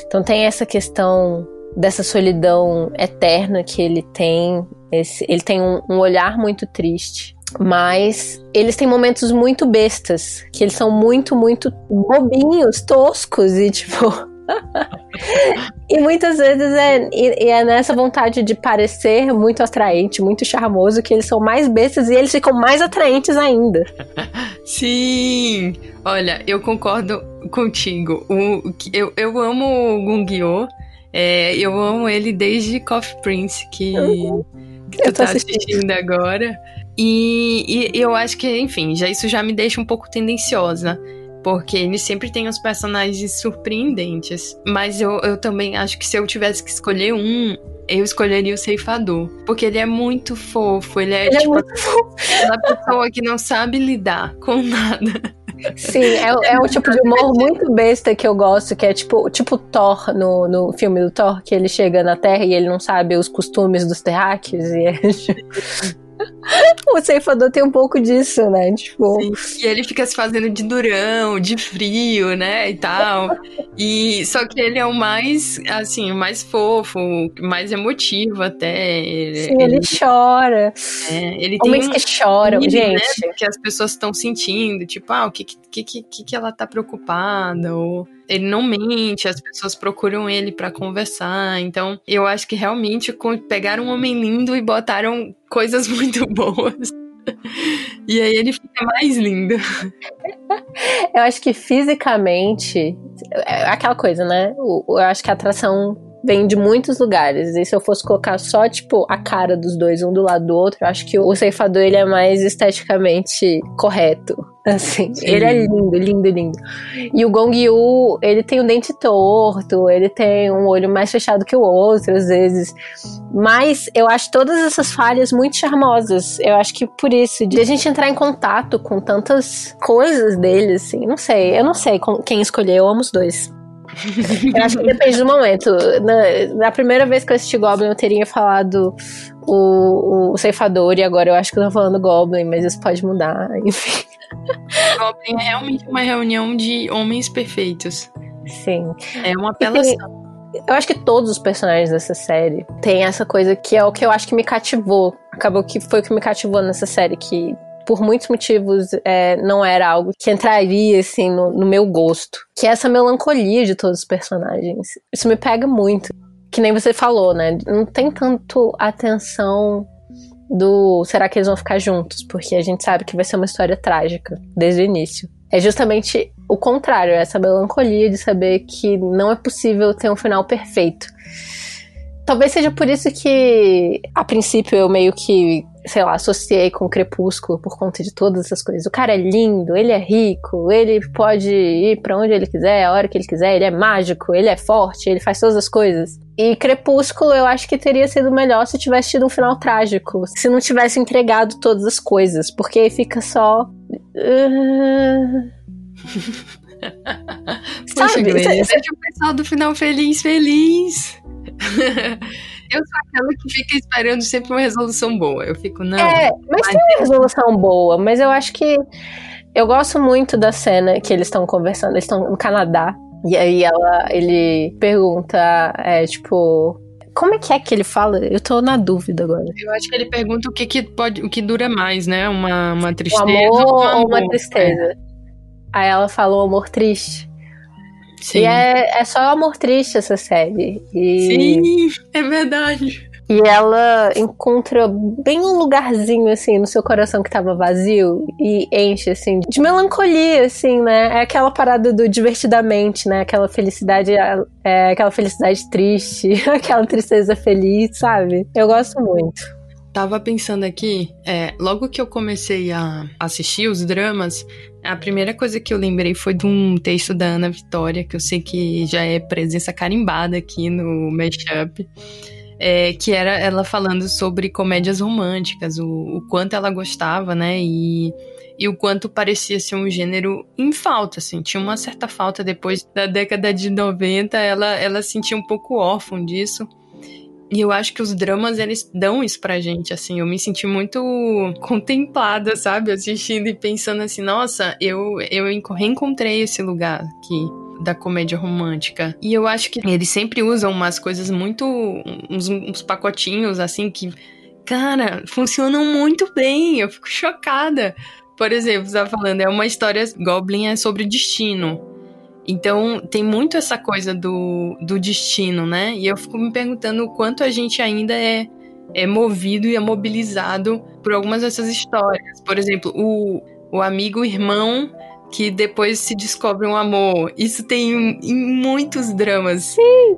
Então tem essa questão dessa solidão eterna que ele tem. Esse, ele tem um, um olhar muito triste. Mas eles têm momentos muito bestas, que eles são muito, muito bobinhos, toscos e tipo. e muitas vezes é, e, é nessa vontade de parecer muito atraente, muito charmoso, que eles são mais bestas e eles ficam mais atraentes ainda. Sim! Olha, eu concordo contigo. O, eu, eu amo o Gungyo. É, eu amo ele desde Coffee Prince, que, uhum. que tu tá assistindo. assistindo agora. E, e, eu acho que, enfim, já isso já me deixa um pouco tendenciosa. Porque ele sempre tem uns personagens surpreendentes. Mas eu, eu também acho que se eu tivesse que escolher um, eu escolheria o ceifador. Porque ele é muito fofo. Ele é, ele é tipo, é aquela pessoa que não sabe lidar com nada. Sim, é, é um tipo de humor muito besta que eu gosto, que é tipo, tipo Thor no, no filme do Thor, que ele chega na Terra e ele não sabe os costumes dos terráqueos. E é, o ceifador tem um pouco disso, né? Tipo... Sim. E ele fica se fazendo de durão, de frio, né? E tal. E só que ele é o mais, assim, o mais fofo, mais emotivo até. Sim, ele, ele chora. É, ele tem Homens um... que choram, né, gente. Né, que as pessoas estão sentindo, tipo, ah, o que, que, que, que ela tá preocupada, ou ele não mente, as pessoas procuram ele para conversar. Então, eu acho que realmente pegaram um homem lindo e botaram coisas muito boas. E aí ele fica mais lindo. Eu acho que fisicamente, é aquela coisa, né? Eu acho que a atração vem de muitos lugares. E se eu fosse colocar só, tipo, a cara dos dois, um do lado do outro, eu acho que o ceifador ele é mais esteticamente correto. Assim, Sim. ele é lindo, lindo, lindo. E o Gong Yu, ele tem o um dente torto, ele tem um olho mais fechado que o outro, às vezes. Mas eu acho todas essas falhas muito charmosas. Eu acho que por isso, de a gente entrar em contato com tantas coisas dele, assim, não sei. Eu não sei quem escolher, eu amo os dois. Eu acho que depende do momento. Na, na, primeira vez que eu assisti Goblin, eu teria falado o, o ceifador, e agora eu acho que eu tô falando Goblin, mas isso pode mudar, enfim. Goblin é realmente uma reunião de homens perfeitos. Sim. É uma apelação. Eu acho que todos os personagens dessa série têm essa coisa que é o que eu acho que me cativou. Acabou que foi o que me cativou nessa série, que por muitos motivos, é, não era algo que entraria, assim, no, no meu gosto. Que é essa melancolia de todos os personagens. Isso me pega muito. Que nem você falou, né? Não tem tanto atenção do será que eles vão ficar juntos? Porque a gente sabe que vai ser uma história trágica desde o início. É justamente o contrário, essa melancolia de saber que não é possível ter um final perfeito. Talvez seja por isso que, a princípio, eu meio que sei lá, associei com o Crepúsculo por conta de todas essas coisas. O cara é lindo, ele é rico, ele pode ir para onde ele quiser, a hora que ele quiser, ele é mágico, ele é forte, ele faz todas as coisas. E Crepúsculo eu acho que teria sido melhor se tivesse tido um final trágico, se não tivesse entregado todas as coisas, porque aí fica só. Poxa, Sabe? Glenn, Deixa o pessoal do final feliz, feliz. Eu sou aquela que fica esperando sempre uma resolução boa. Eu fico, não. É, mas, tem uma resolução boa, mas eu acho que. Eu gosto muito da cena que eles estão conversando. Eles estão no Canadá. E aí ela, ele pergunta, é, tipo, como é que é que ele fala? Eu tô na dúvida agora. Eu acho que ele pergunta o que, que pode, o que dura mais, né? Uma, uma tristeza. Um amor ou, ou uma tristeza. É. Aí ela falou amor triste. Sim. E é, é só amor triste essa série. E... Sim, é verdade. E ela encontra bem um lugarzinho, assim, no seu coração que tava vazio e enche, assim, de melancolia, assim, né? É aquela parada do divertidamente, né? Aquela felicidade, é, aquela felicidade triste, aquela tristeza feliz, sabe? Eu gosto muito. Tava pensando aqui, é, logo que eu comecei a assistir os dramas, a primeira coisa que eu lembrei foi de um texto da Ana Vitória, que eu sei que já é presença carimbada aqui no Mashup, é, que era ela falando sobre comédias românticas, o, o quanto ela gostava, né? E, e o quanto parecia ser um gênero em falta, assim. Tinha uma certa falta depois da década de 90, ela, ela sentia um pouco órfã disso. E eu acho que os dramas, eles dão isso pra gente, assim. Eu me senti muito contemplada, sabe? Assistindo e pensando assim, nossa, eu, eu reencontrei esse lugar aqui da comédia romântica. E eu acho que eles sempre usam umas coisas muito. uns, uns pacotinhos, assim, que. Cara, funcionam muito bem. Eu fico chocada. Por exemplo, você tá falando, é uma história. Goblin é sobre destino. Então, tem muito essa coisa do, do destino, né? E eu fico me perguntando o quanto a gente ainda é, é movido e é mobilizado por algumas dessas histórias. Por exemplo, o, o amigo irmão que depois se descobre um amor. Isso tem em muitos dramas. Sim.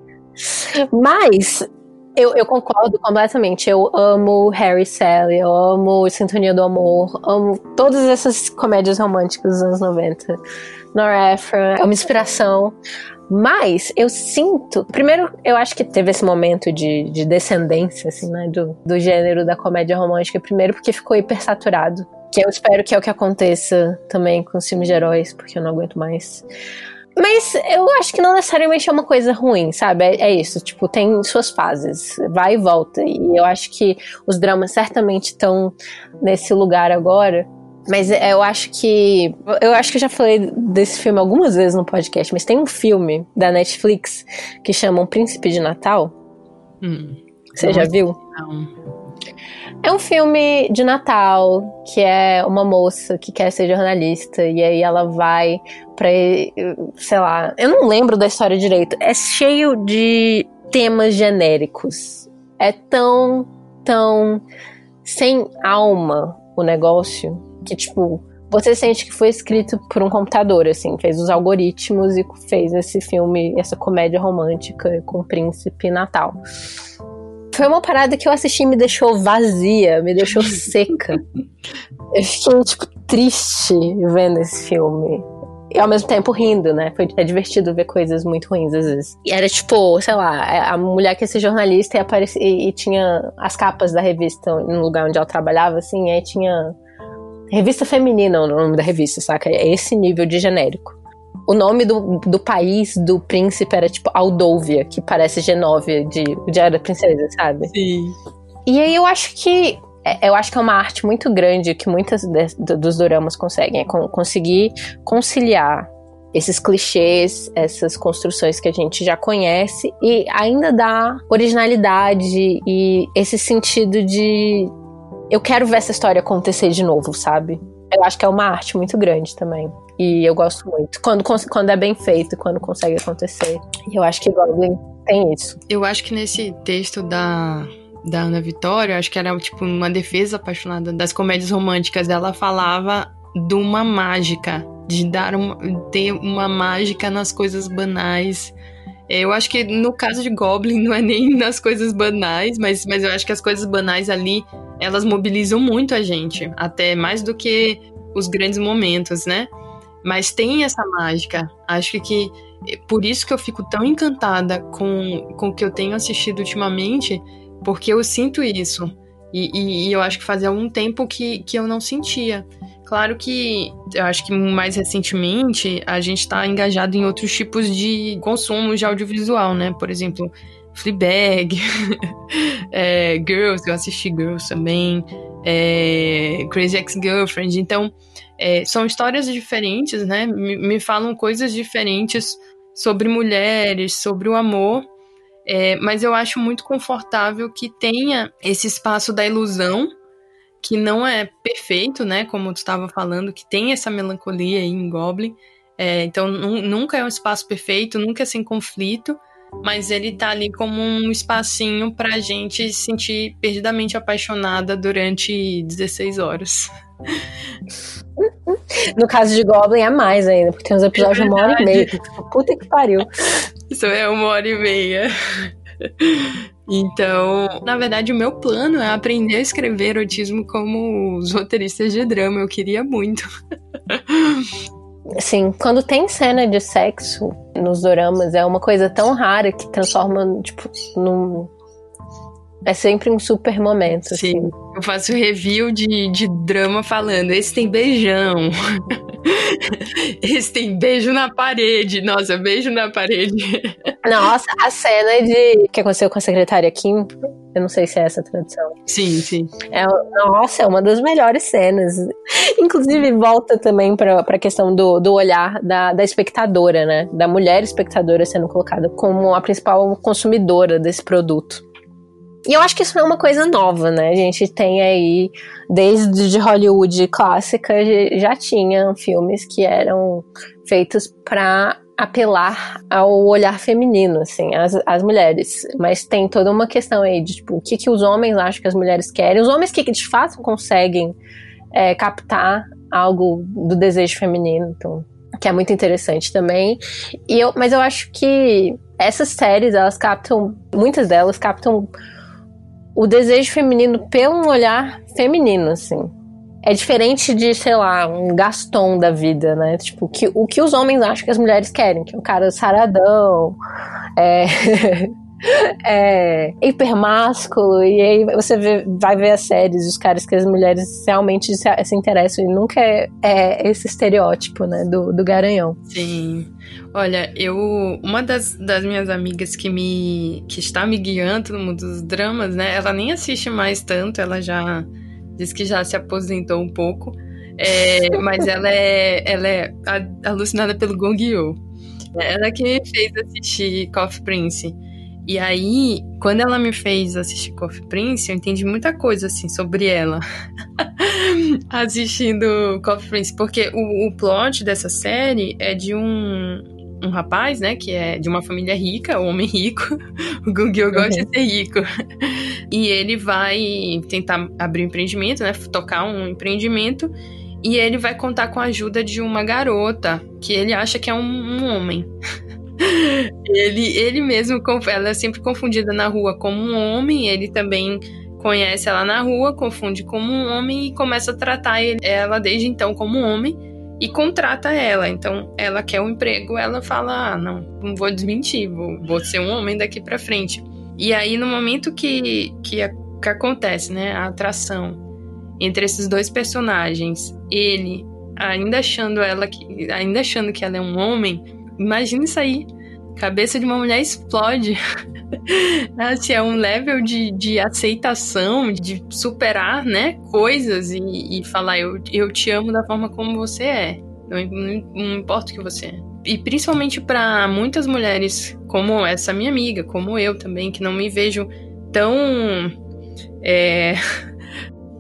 Mas eu, eu, concordo completamente. Eu amo Harry Sally, eu amo Sintonia do Amor, amo todas essas comédias românticas dos anos 90. Nora Ephron é uma inspiração. Mas eu sinto. Primeiro, eu acho que teve esse momento de, de descendência, assim, né? Do, do gênero da comédia romântica. Primeiro, porque ficou hipersaturado. Que eu espero que é o que aconteça também com os filmes de heróis, porque eu não aguento mais. Mas eu acho que não necessariamente é uma coisa ruim, sabe? É, é, isso, tipo, tem suas fases, vai e volta. E eu acho que os dramas certamente estão nesse lugar agora. Mas eu acho que. Eu acho que eu já falei desse filme algumas vezes no podcast, mas tem um filme da Netflix que chama Um Príncipe de Natal. Hum, Você já viu? Não. É um filme de Natal que é uma moça que quer ser jornalista e aí ela vai pra, sei lá, eu não lembro da história direito. É cheio de temas genéricos. É tão, tão sem alma o negócio que, tipo, você sente que foi escrito por um computador, assim, fez os algoritmos e fez esse filme, essa comédia romântica com o príncipe Natal. Foi uma parada que eu assisti e me deixou vazia, me deixou seca. Eu fiquei, tipo, triste vendo esse filme. E ao mesmo tempo rindo, né? Foi, é divertido ver coisas muito ruins às vezes. E era tipo, sei lá, é, a mulher que ia ser jornalista e, aparecia, e, e tinha as capas da revista no lugar onde ela trabalhava, assim, e aí tinha. Revista feminina o nome da revista, saca? É esse nível de genérico o nome do, do país do príncipe era tipo Aldovia, que parece Genóvia de Diário da Princesa, sabe? Sim. E aí eu acho que é, eu acho que é uma arte muito grande que muitas de, dos doramas conseguem, é conseguir conciliar esses clichês, essas construções que a gente já conhece e ainda dar originalidade e esse sentido de eu quero ver essa história acontecer de novo, sabe? Eu acho que é uma arte muito grande também. E eu gosto muito. Quando, quando é bem feito, quando consegue acontecer. E eu acho que Goblin tem isso. Eu acho que nesse texto da, da Ana Vitória, acho que era tipo uma defesa apaixonada das comédias românticas. Ela falava de uma mágica, de dar uma, ter uma mágica nas coisas banais. Eu acho que no caso de Goblin não é nem nas coisas banais, mas, mas eu acho que as coisas banais ali, elas mobilizam muito a gente, até mais do que os grandes momentos, né? Mas tem essa mágica. Acho que por isso que eu fico tão encantada com, com o que eu tenho assistido ultimamente, porque eu sinto isso. E, e, e, eu acho que fazia algum tempo que, que eu não sentia. Claro que eu acho que mais recentemente a gente está engajado em outros tipos de consumo de audiovisual, né? Por exemplo, Fleabag, é, Girls, eu assisti Girls também, é, Crazy Ex-Girlfriend. Então, é, são histórias diferentes, né? Me, me, falam coisas diferentes sobre mulheres, sobre o amor. É, mas eu acho muito confortável que tenha esse espaço da ilusão, que não é perfeito, né? Como tu estava falando, que tem essa melancolia aí em Goblin. É, então nunca é um espaço perfeito, nunca é sem conflito, mas ele tá ali como um espacinho pra gente se sentir perdidamente apaixonada durante 16 horas. No caso de Goblin é mais ainda, porque tem uns episódios é de uma hora e meia. Puta que pariu. Isso é uma hora e meia. Então, na verdade, o meu plano é aprender a escrever erotismo como os roteiristas de drama. Eu queria muito. Sim, quando tem cena de sexo nos doramas, é uma coisa tão rara que transforma, tipo, num. É sempre um super momento. Sim. Assim. Eu faço review de, de drama falando: esse tem beijão. esse tem beijo na parede. Nossa, beijo na parede. Nossa, a cena de. que aconteceu com a secretária Kim. Eu não sei se é essa a tradução. Sim, sim. É, nossa, é uma das melhores cenas. Inclusive, volta também para a questão do, do olhar da, da espectadora, né? Da mulher espectadora sendo colocada como a principal consumidora desse produto. E eu acho que isso não é uma coisa nova, né? A gente tem aí, desde Hollywood clássica, já tinha filmes que eram feitos para apelar ao olhar feminino, assim, as, as mulheres. Mas tem toda uma questão aí de, tipo, o que, que os homens acham que as mulheres querem. Os homens que de fato conseguem é, captar algo do desejo feminino, então, que é muito interessante também. E eu, mas eu acho que essas séries, elas captam, muitas delas captam o desejo feminino pelo olhar feminino, assim. É diferente de, sei lá, um Gaston da vida, né? Tipo, que, o que os homens acham que as mulheres querem, que é um cara saradão, é, é hipermásculo, e aí você vê, vai ver as séries, os caras que as mulheres realmente se, se interessam, e nunca é, é, esse estereótipo, né, do, do garanhão. Sim. Olha, eu. Uma das, das minhas amigas que me. que está me guiando no mundo dos dramas, né? Ela nem assiste mais tanto, ela já diz que já se aposentou um pouco. É, mas ela é, ela é alucinada pelo Gong Yoo. Ela que me fez assistir Coffee Prince. E aí, quando ela me fez assistir Coffee Prince, eu entendi muita coisa, assim, sobre ela. Assistindo Coffee Prince. Porque o, o plot dessa série é de um, um rapaz, né, que é de uma família rica, um homem rico. o Gungyo gosta uhum. de ser rico. e ele vai tentar abrir um empreendimento, né, tocar um empreendimento. E ele vai contar com a ajuda de uma garota que ele acha que é um, um homem. ele, ele mesmo, ela é sempre confundida na rua como um homem, ele também conhece ela na rua, confunde como um homem e começa a tratar ela desde então como um homem e contrata ela. Então, ela quer um emprego, ela fala: ah, não, não vou desmentir, vou, vou ser um homem daqui para frente. E aí, no momento que, que, a, que acontece, né, a atração entre esses dois personagens, ele ainda achando ela que, ainda achando que ela é um homem, Imagina isso aí. Cabeça de uma mulher explode. assim, é um level de, de aceitação, de superar, né, coisas e, e falar eu, eu te amo da forma como você é. Não, não, não importa o que você é. E principalmente para muitas mulheres, como essa minha amiga, como eu também, que não me vejo tão. É...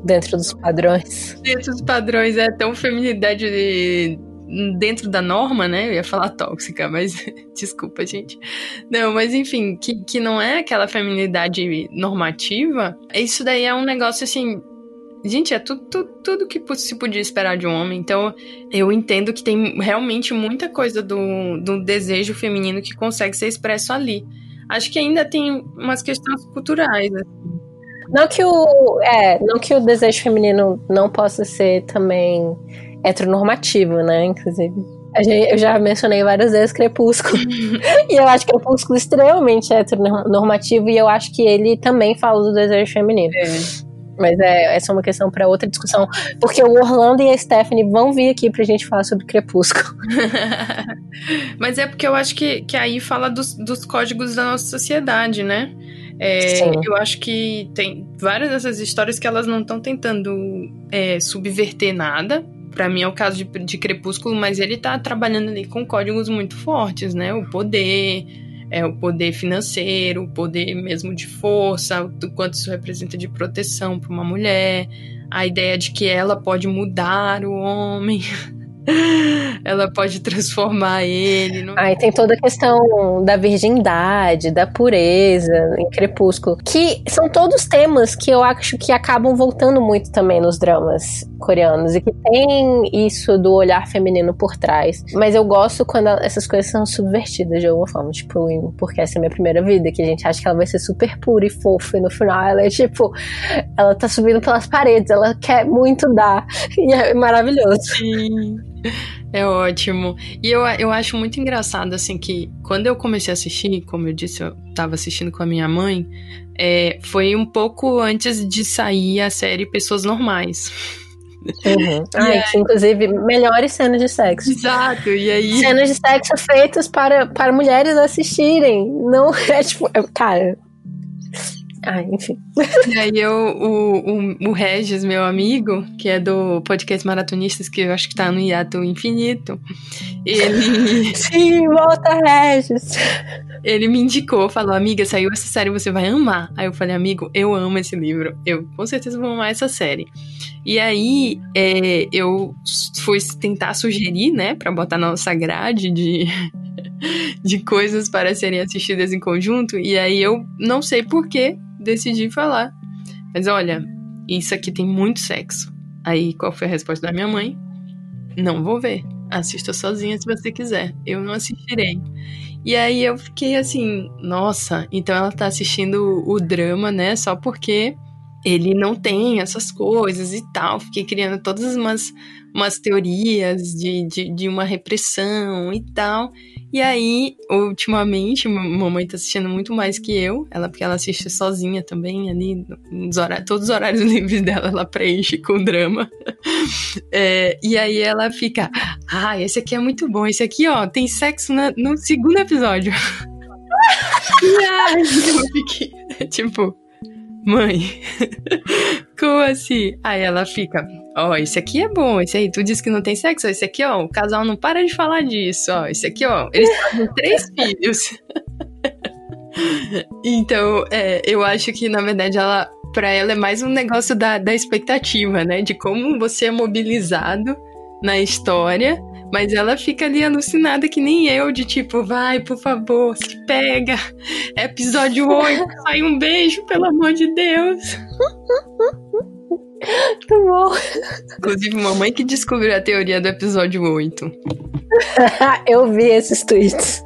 Dentro dos padrões. Dentro dos padrões, é tão feminidade dentro da norma, né? Eu ia falar tóxica, mas desculpa, gente. Não, mas enfim, que, que não é aquela feminilidade normativa. Isso daí é um negócio assim. Gente, é tudo, tudo, tudo que se podia esperar de um homem. Então, eu entendo que tem realmente muita coisa do, do desejo feminino que consegue ser expresso ali. Acho que ainda tem umas questões culturais. Assim. Não que o, é, não que o desejo feminino não possa ser também heteronormativo, né? Inclusive. Eu já mencionei várias vezes Crepúsculo. e eu acho Crepúsculo extremamente heteronormativo e eu acho que ele também fala do desejo feminino. É. Mas é, essa é uma questão para outra discussão. Porque o Orlando e a Stephanie vão vir aqui pra gente falar sobre Crepúsculo. Mas é porque eu acho que, que aí fala dos, dos códigos da nossa sociedade, né? É, eu acho que tem várias dessas histórias que elas não estão tentando é, subverter nada, para mim é o caso de, de Crepúsculo, mas ele tá trabalhando ali com códigos muito fortes, né? O poder, é o poder financeiro, o poder mesmo de força, o quanto isso representa de proteção para uma mulher, a ideia de que ela pode mudar o homem. ela pode transformar ele. Não... Aí tem toda a questão da virgindade, da pureza em Crepúsculo, que são todos temas que eu acho que acabam voltando muito também nos dramas coreanos e que tem isso do olhar feminino por trás. Mas eu gosto quando essas coisas são subvertidas de alguma forma, tipo, porque essa é a minha primeira vida, que a gente acha que ela vai ser super pura e fofa e no final ela é tipo, ela tá subindo pelas paredes, ela quer muito dar e é maravilhoso. Sim. É ótimo. E eu, eu acho muito engraçado, assim, que quando eu comecei a assistir, como eu disse, eu tava assistindo com a minha mãe, é, foi um pouco antes de sair a série Pessoas Normais. Uhum. Ai, aí... inclusive, melhores cenas de sexo. Exato, e aí. Cenas de sexo feitas para, para mulheres assistirem. Não é tipo. É, cara, ah, enfim. E aí eu, o, o, o Regis, meu amigo, que é do podcast Maratonistas, que eu acho que tá no hiato infinito, ele... Sim, volta Regis! Ele me indicou, falou, amiga, saiu essa série, você vai amar. Aí eu falei, amigo, eu amo esse livro, eu com certeza vou amar essa série. E aí é, eu fui tentar sugerir, né, pra botar na nossa grade de de coisas para serem assistidas em conjunto, e aí eu não sei porquê decidi falar. Mas olha, isso aqui tem muito sexo. Aí qual foi a resposta da minha mãe? Não vou ver. Assista sozinha se você quiser. Eu não assistirei. E aí eu fiquei assim, nossa, então ela tá assistindo o drama, né? Só porque ele não tem essas coisas e tal. Fiquei criando todas umas, umas teorias de, de, de uma repressão e tal. E aí, ultimamente, mamãe tá assistindo muito mais que eu. Ela, porque ela assiste sozinha também, ali, horários, todos os horários livres dela, ela preenche com drama. É, e aí ela fica, ah, esse aqui é muito bom. Esse aqui, ó, tem sexo na, no segundo episódio. e aí eu fiquei, tipo, mãe, assim? Aí ela fica, ó, oh, esse aqui é bom, esse aí, tu disse que não tem sexo, esse aqui, ó, o casal não para de falar disso, ó, esse aqui, ó, eles fazem três filhos. então, é, eu acho que, na verdade, ela, pra ela é mais um negócio da, da expectativa, né, de como você é mobilizado na história mas ela fica ali alucinada que nem eu, de tipo, vai, por favor, se pega. Episódio 8, sai um beijo, pelo amor de Deus. Muito bom. Inclusive, mamãe que descobriu a teoria do episódio 8. eu vi esses tweets.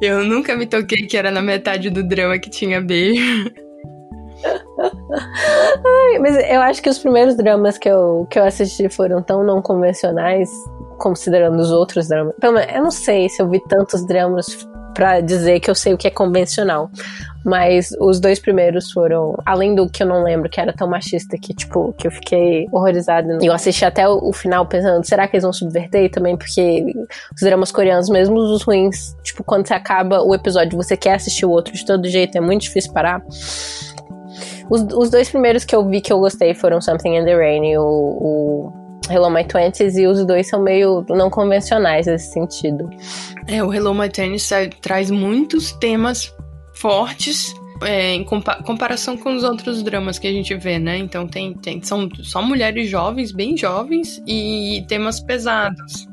eu nunca me toquei que era na metade do drama que tinha beijo. Ai, mas eu acho que os primeiros dramas que eu, que eu assisti foram tão não convencionais, considerando os outros dramas. Eu não sei se eu vi tantos dramas para dizer que eu sei o que é convencional. Mas os dois primeiros foram, além do que eu não lembro, que era tão machista que, tipo, que eu fiquei horrorizada. E eu assisti até o, final pensando, será que eles vão subverter? Também porque os dramas coreanos, mesmo os ruins, tipo, quando você acaba o episódio, você quer assistir o outro de todo jeito, é muito difícil parar. Os, os dois primeiros que eu vi que eu gostei foram Something in the Rain e o, o Hello My Twenties, e os dois são meio não convencionais nesse sentido. É, o Hello My Twenties traz muitos temas fortes é, em compa comparação com os outros dramas que a gente vê, né? Então tem, tem são só mulheres jovens, bem jovens e temas pesados.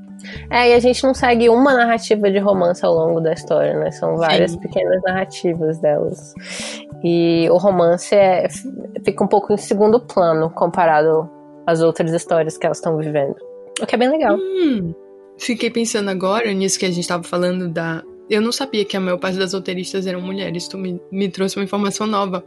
É, e a gente não segue uma narrativa de romance ao longo da história, né? São várias Sim. pequenas narrativas delas. E o romance é, fica um pouco em segundo plano comparado às outras histórias que elas estão vivendo. O que é bem legal. Hum, fiquei pensando agora nisso que a gente estava falando da. Eu não sabia que a maior parte das roteiristas eram mulheres, tu me, me trouxe uma informação nova.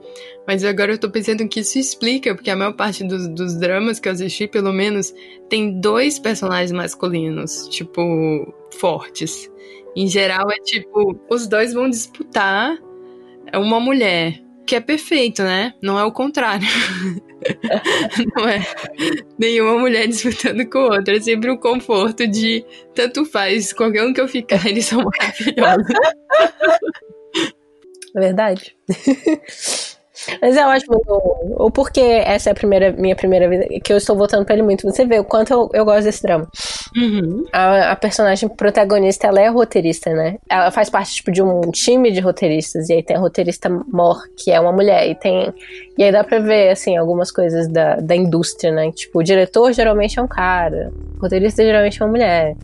Mas agora eu tô pensando que isso explica, porque a maior parte dos, dos dramas que eu assisti, pelo menos, tem dois personagens masculinos, tipo, fortes. Em geral, é tipo, os dois vão disputar uma mulher que é perfeito, né? Não é o contrário. não é nenhuma mulher disputando com outra. É sempre o conforto de tanto faz, qualquer um que eu ficar, eles são maravilhosos. É verdade. Mas é ótimo, ou porque essa é a primeira, minha primeira vez que eu estou votando pra ele muito. Você vê o quanto eu, eu gosto desse drama. Uhum. A, a, personagem protagonista, ela é roteirista, né? Ela faz parte, tipo, de um time de roteiristas. E aí tem a roteirista Mor, que é uma mulher. E tem... E aí dá pra ver, assim, algumas coisas da, da indústria, né? Tipo, o diretor geralmente é um cara. O roteirista geralmente é uma mulher.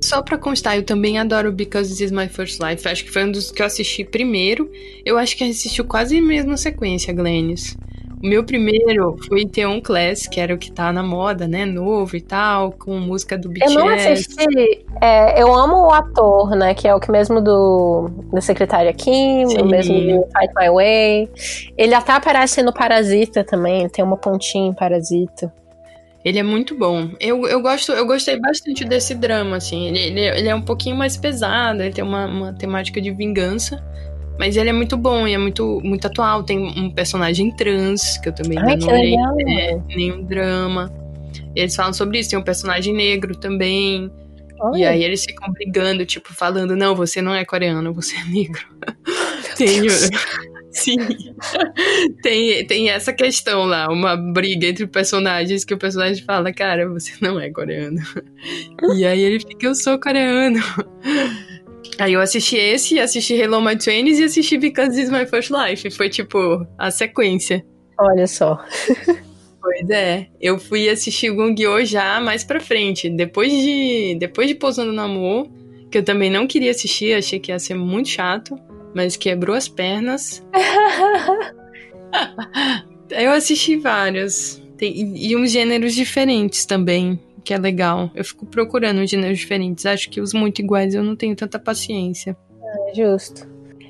Só pra constar, eu também adoro Because This Is My First Life. Acho que foi um dos que eu assisti primeiro. Eu acho que assistiu quase a mesma sequência, Glennis. O meu primeiro foi Theon Class, que era o que tá na moda, né? Novo e tal, com música do BTS. Eu não assisti. É, eu amo o ator, né? Que é o que mesmo do da Secretária Kim, Sim. o mesmo do Fight My Way. Ele até aparece no Parasita também, tem uma pontinha em Parasita. Ele é muito bom. Eu, eu, gosto, eu gostei bastante desse drama, assim. Ele, ele, ele é um pouquinho mais pesado, ele tem uma, uma temática de vingança. Mas ele é muito bom e é muito, muito atual. Tem um personagem trans, que eu também Ai, não olhei. É, nenhum drama. eles falam sobre isso. Tem um personagem negro também. Olha. E aí eles ficam brigando, tipo, falando, não, você não é coreano, você é negro. Tenho. Sim. tem, tem essa questão lá, uma briga entre personagens que o personagem fala, cara, você não é coreano. e aí ele fica, eu sou coreano. Aí eu assisti esse, assisti Hello My Twenties e assisti Because This Is My First Life. Foi tipo a sequência. Olha só. Pois é, eu fui assistir Gongyo já mais pra frente. Depois de, depois de Pousando no Amor, que eu também não queria assistir, achei que ia ser muito chato mas quebrou as pernas. eu assisti vários. Tem, e uns gêneros diferentes também, que é legal. Eu fico procurando gêneros diferentes. Acho que os muito iguais eu não tenho tanta paciência. É, justo.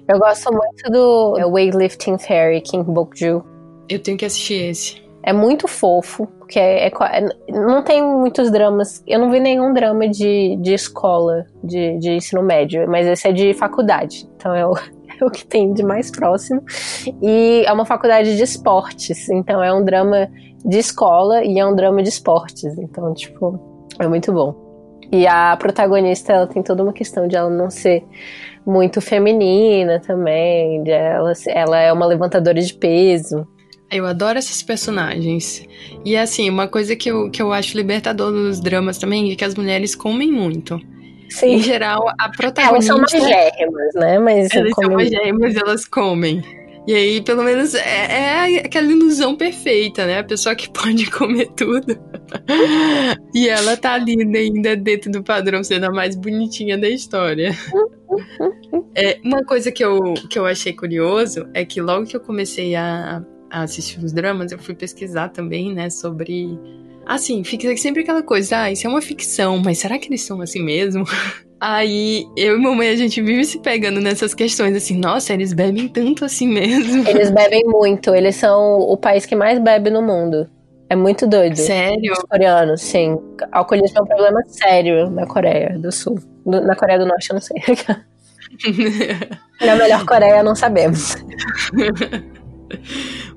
Eu gosto muito do Weightlifting Fairy, King Bokju. Eu tenho que assistir esse. É muito fofo, porque é, é, não tem muitos dramas. Eu não vi nenhum drama de, de escola, de, de ensino médio, mas esse é de faculdade. Então é o, é o que tem de mais próximo. E é uma faculdade de esportes, então é um drama de escola e é um drama de esportes. Então, tipo, é muito bom. E a protagonista, ela tem toda uma questão de ela não ser muito feminina também, de ela, ela é uma levantadora de peso. Eu adoro esses personagens. E assim, uma coisa que eu, que eu acho libertador nos dramas também é que as mulheres comem muito. Sim. Em geral, a protagonista. Elas são magérrimas, né? Mas elas comem... são magérrimas, elas comem. E aí, pelo menos, é, é, aquela ilusão perfeita, né? A pessoa que pode comer tudo. e ela tá ali ainda dentro do padrão, sendo a mais bonitinha da história. é, uma coisa que eu, que eu achei curioso é que logo que eu comecei a a assistir os dramas, eu fui pesquisar também, né, sobre. Assim, fica sempre aquela coisa, ah, isso é uma ficção, mas será que eles são assim mesmo? Aí eu e mamãe a gente vive se pegando nessas questões assim, nossa, eles bebem tanto assim mesmo. Eles bebem muito, eles são o país que mais bebe no mundo. É muito doido. Sério? Os coreanos, sim. Alcoolismo é um problema sério na Coreia do Sul. Na Coreia do Norte, eu não sei. na melhor Coreia, não sabemos.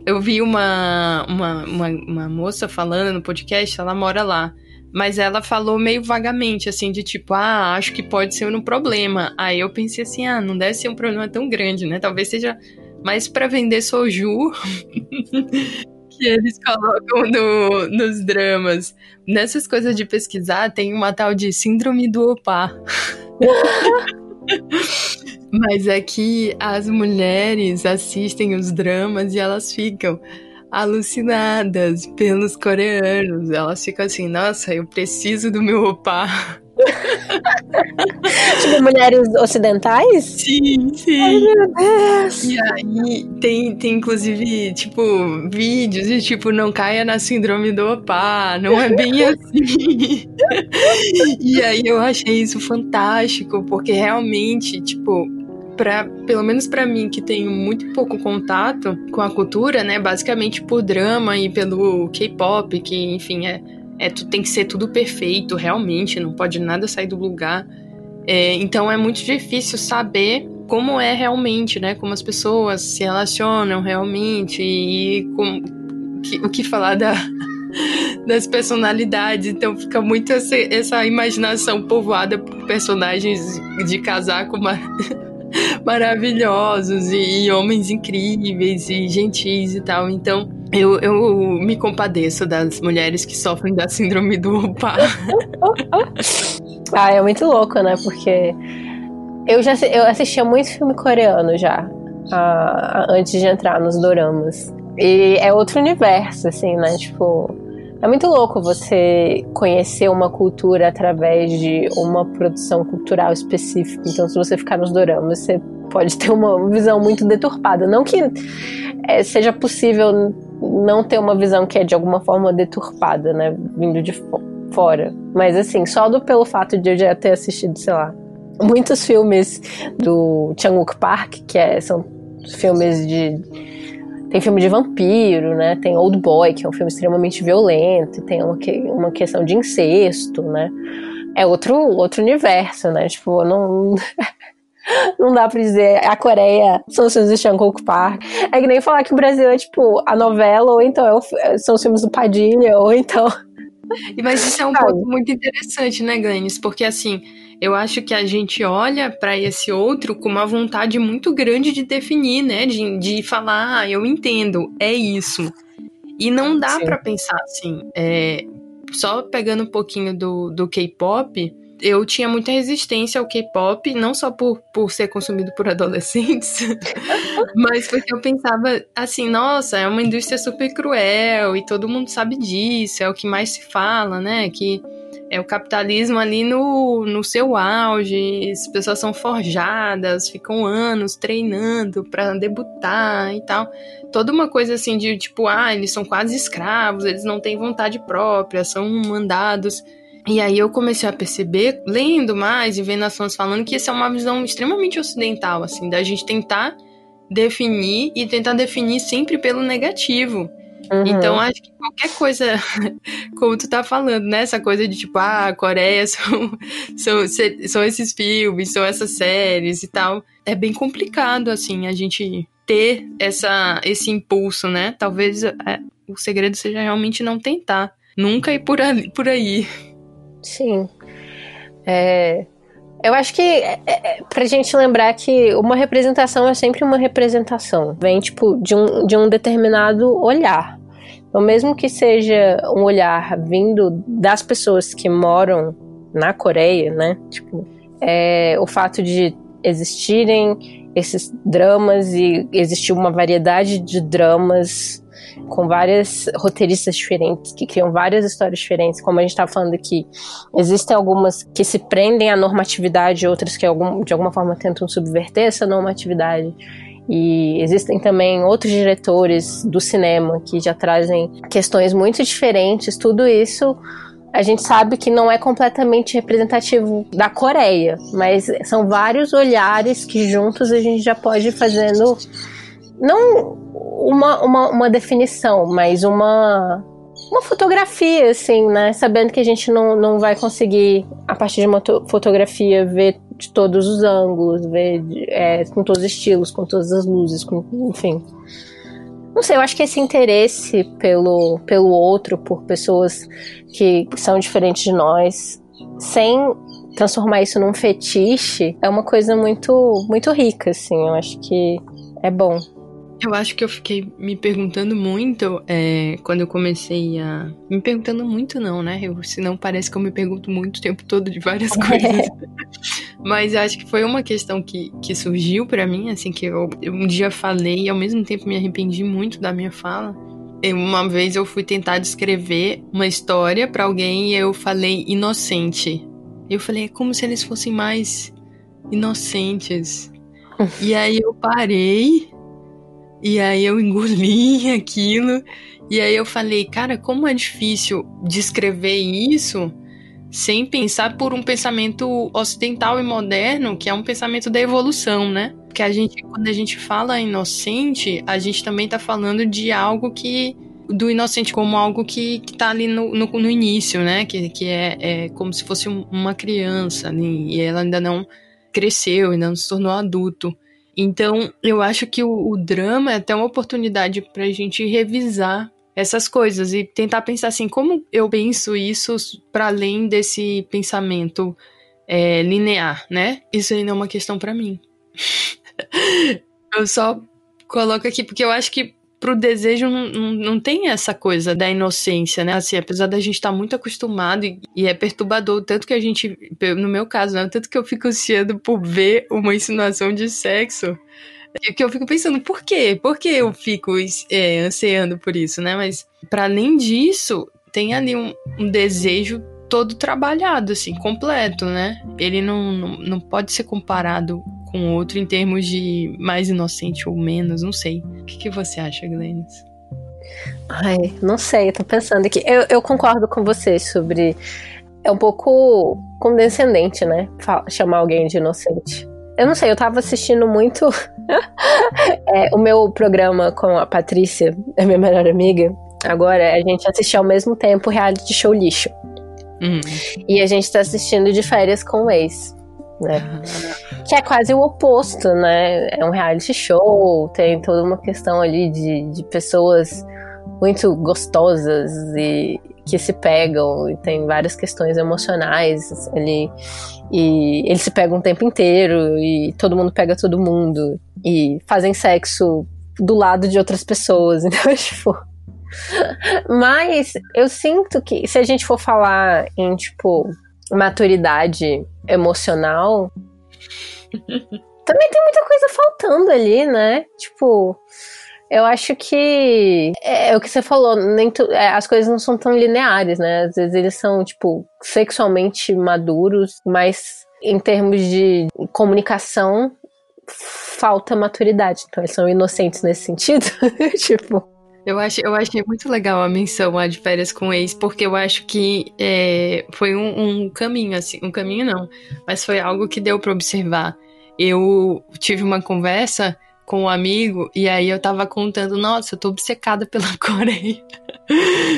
Eu vi uma, uma, uma, uma, moça falando no podcast, ela mora lá. Mas ela falou meio vagamente, assim, de tipo, ah, acho que pode ser um problema. Aí eu pensei assim, ah, não deve ser um problema tão grande, né? Talvez seja mais para vender soju que eles colocam no, nos dramas. Nessas coisas de pesquisar, tem uma tal de síndrome do opá. Mas é que as mulheres assistem os dramas e elas ficam alucinadas pelos coreanos. Elas ficam assim, nossa, eu preciso do meu opa. tipo, mulheres ocidentais? Sim, sim. Ai, meu Deus. E aí tem, tem inclusive, tipo, vídeos de tipo, não caia na síndrome do opá, não é bem assim. e aí eu achei isso fantástico, porque realmente, tipo, Pra, pelo menos para mim que tenho muito pouco contato com a cultura, né, basicamente por drama e pelo K-pop, que enfim é é, tem que ser tudo perfeito, realmente, não pode nada sair do lugar. É, então é muito difícil saber como é realmente, né? Como as pessoas se relacionam realmente e com, que, o que falar da, das personalidades. Então fica muito essa, essa imaginação povoada por personagens de casar com uma maravilhosos e, e, homens incríveis e gentis e tal. Então, eu, eu me compadeço das mulheres que sofrem da síndrome do opa. ah, é muito louco, né? Porque eu já eu assistia muito filme coreano já, uh, antes de entrar nos doramas. E é outro universo, assim, né? Tipo, é muito louco você conhecer uma cultura através de uma produção cultural específica. Então, se você ficar nos doramas, você pode ter uma visão muito deturpada. Não que é, seja possível não ter uma visão que é de alguma forma deturpada, né? Vindo de fora. Mas, assim, só do, pelo fato de eu já ter assistido, sei lá, muitos filmes do Chang-wook Park, que é, são filmes de tem filme de vampiro, né? Tem Old Boy, que é um filme extremamente violento, tem uma, uma questão de incesto, né? É outro, outro universo, né? Tipo, não. não dá pra dizer a Coreia são os filmes do Shang-Kuk Park. É que nem falar que o Brasil é tipo a novela, ou então é são os filmes do Padilha, ou então. Mas isso é um ponto muito interessante, né, Glennis? Porque assim, eu acho que a gente olha para esse outro com uma vontade muito grande de definir, né? De, de falar, ah, eu entendo, é isso. E não dá para pensar assim. É, só pegando um pouquinho do, do K-pop, eu tinha muita resistência ao K-pop, não só por, por ser consumido por adolescentes, mas porque eu pensava assim, nossa, é uma indústria super cruel e todo mundo sabe disso, é o que mais se fala, né? Que é o capitalismo ali no, no seu auge, as pessoas são forjadas, ficam anos treinando para debutar e tal. Toda uma coisa assim de tipo, ah, eles são quase escravos, eles não têm vontade própria, são mandados. E aí eu comecei a perceber, lendo mais e vendo as pessoas falando que essa é uma visão extremamente ocidental, assim, da gente tentar definir e tentar definir sempre pelo negativo. Uhum. Então, acho que qualquer coisa, como tu tá falando, né? Essa coisa de tipo, ah, a Coreia são, são, são esses filmes, são essas séries e tal. É bem complicado, assim, a gente ter essa, esse impulso, né? Talvez é, o segredo seja realmente não tentar. Nunca ir por, ali, por aí. Sim. É, eu acho que é, é, pra gente lembrar que uma representação é sempre uma representação. Vem, tipo, de um, de um determinado olhar. Então, mesmo que seja um olhar vindo das pessoas que moram na Coreia, né? Tipo, é, o fato de existirem esses dramas e existir uma variedade de dramas com várias roteiristas diferentes, que criam várias histórias diferentes, como a gente estava falando aqui. Existem algumas que se prendem à normatividade, outras que de alguma forma tentam subverter essa normatividade. E existem também outros diretores do cinema que já trazem questões muito diferentes. Tudo isso a gente sabe que não é completamente representativo da Coreia, mas são vários olhares que juntos a gente já pode ir fazendo não uma, uma, uma definição, mas uma uma fotografia, assim, né? Sabendo que a gente não, não vai conseguir, a partir de uma fotografia, ver de todos os ângulos, ver é, com todos os estilos, com todas as luzes, com, enfim. Não sei, eu acho que esse interesse pelo, pelo outro, por pessoas que são diferentes de nós, sem transformar isso num fetiche, é uma coisa muito, muito rica, assim. Eu acho que é bom. Eu acho que eu fiquei me perguntando muito é, quando eu comecei a. Me perguntando muito, não, né? Eu, senão parece que eu me pergunto muito o tempo todo de várias coisas. Mas acho que foi uma questão que, que surgiu para mim, assim, que eu, eu um dia falei e ao mesmo tempo me arrependi muito da minha fala. Uma vez eu fui tentar descrever uma história para alguém e eu falei inocente. Eu falei, é como se eles fossem mais inocentes. e aí eu parei e aí eu engoli aquilo. E aí eu falei, cara, como é difícil descrever isso sem pensar por um pensamento ocidental e moderno, que é um pensamento da evolução, né? Porque a gente, quando a gente fala inocente, a gente também tá falando de algo que do inocente como algo que, que tá ali no, no, no início, né? Que, que é, é como se fosse uma criança ali, e ela ainda não cresceu, ainda não se tornou adulto. Então, eu acho que o, o drama é até uma oportunidade para a gente revisar essas coisas e tentar pensar assim, como eu penso isso para além desse pensamento é, linear, né? Isso ainda é uma questão para mim. eu só coloco aqui porque eu acho que pro desejo não, não, não, tem essa coisa da inocência, né? Assim, apesar da gente estar tá muito acostumado e, e, é perturbador, tanto que a gente, no meu caso, né? Tanto que eu fico ansiando por ver uma insinuação de sexo. Que eu fico pensando, por quê? Por que eu fico é, ansiando por isso, né? Mas, para além disso, tem ali um, um desejo todo trabalhado, assim, completo, né? Ele não, não, não pode ser comparado com outro em termos de mais inocente ou menos, não sei. O que, que você acha, Glennis? Ai, não sei, eu tô pensando aqui. Eu, eu concordo com você sobre. É um pouco condescendente, né? Chamar alguém de inocente. Eu não sei, eu tava assistindo muito é, o meu programa com a Patrícia, a minha melhor amiga. Agora, a gente assistiu ao mesmo tempo reality show lixo. Uhum. E a gente tá assistindo de férias com o ex né? Que é quase o oposto, né? É um reality show, tem toda uma questão ali de, de pessoas muito gostosas e que se pegam, e tem várias questões emocionais ali. E eles se pegam o tempo inteiro, e todo mundo pega todo mundo, e fazem sexo do lado de outras pessoas, então, tipo. Mas eu sinto que se a gente for falar em, tipo, maturidade emocional, também tem muita coisa faltando ali, né? Tipo, eu acho que é, é o que você falou, nem tu, é, as coisas não são tão lineares, né? Às vezes eles são, tipo, sexualmente maduros, mas em termos de comunicação, falta maturidade. Então eles são inocentes nesse sentido. tipo. Eu, acho, eu achei muito legal a menção a de férias com ex, porque eu acho que é, foi um, um, caminho, assim, um caminho não, mas foi algo que deu para observar. Eu tive uma conversa com um amigo e aí eu tava contando, nossa, eu tô obcecada pela Coreia.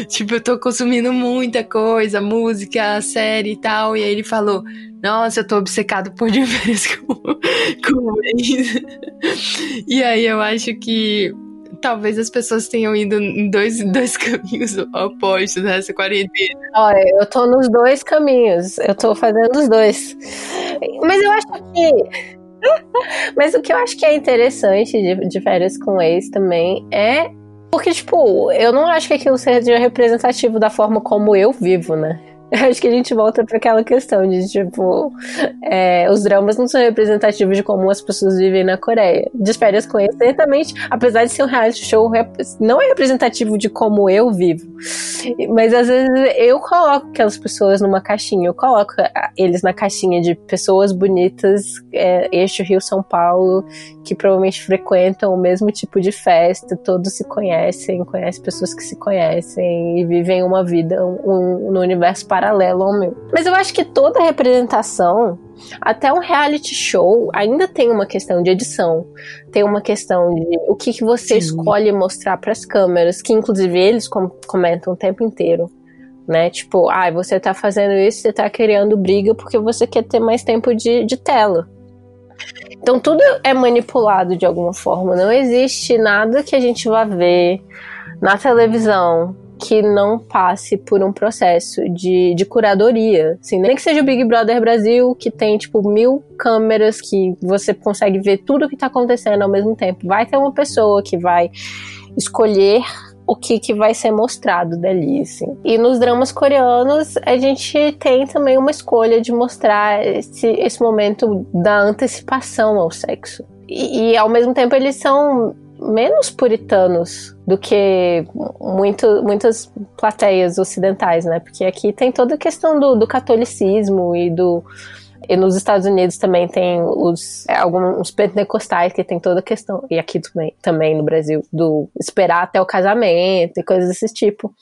tipo, eu tô consumindo muita coisa, música, série e tal. E aí ele falou, nossa, eu tô obcecado por de férias com, com ex. e aí eu acho que talvez as pessoas tenham ido em dois, dois caminhos opostos nessa quarentena. Olha, eu tô nos dois caminhos. Eu tô fazendo os dois. Mas eu acho que. Mas o que eu acho que é interessante de, de férias com ex também é. Porque, tipo, eu não acho que aquilo seja representativo da forma como eu vivo, né? Acho que a gente volta para aquela questão de, tipo, é, os dramas não são representativos de como as pessoas vivem na Coreia. De férias com certamente, apesar de ser um reality show, não é representativo de como eu vivo. Mas às vezes eu coloco aquelas pessoas numa caixinha, eu coloco eles na caixinha de pessoas bonitas, é, eixo Rio-São Paulo, que provavelmente frequentam o mesmo tipo de festa, todos se conhecem, conhecem pessoas que se conhecem e vivem uma vida um, um, no universo paralelo ao meu. Mas eu acho que toda representação, até um reality show, ainda tem uma questão de edição, tem uma questão de o que, que você Sim. escolhe mostrar para as câmeras, que inclusive eles comentam o tempo inteiro né? Tipo, ah, você tá fazendo isso, você tá criando briga porque você quer ter mais tempo de, de tela. Então tudo é manipulado de alguma forma. Não existe nada que a gente vá ver na televisão que não passe por um processo de, de curadoria. Assim, nem que seja o Big Brother Brasil, que tem, tipo, mil câmeras que você consegue ver tudo o que está acontecendo ao mesmo tempo. Vai ter uma pessoa que vai escolher o que, que vai ser mostrado dali, assim. E nos dramas coreanos, a gente tem também uma escolha de mostrar esse, esse momento da antecipação ao sexo. E, e ao mesmo tempo eles são menos puritanos do que muito, muitas plateias ocidentais, né? Porque aqui tem toda a questão do, do catolicismo e do e nos Estados Unidos também tem os é, alguns pentecostais que tem toda a questão, e aqui também, também no Brasil, do esperar até o casamento e coisas desse tipo,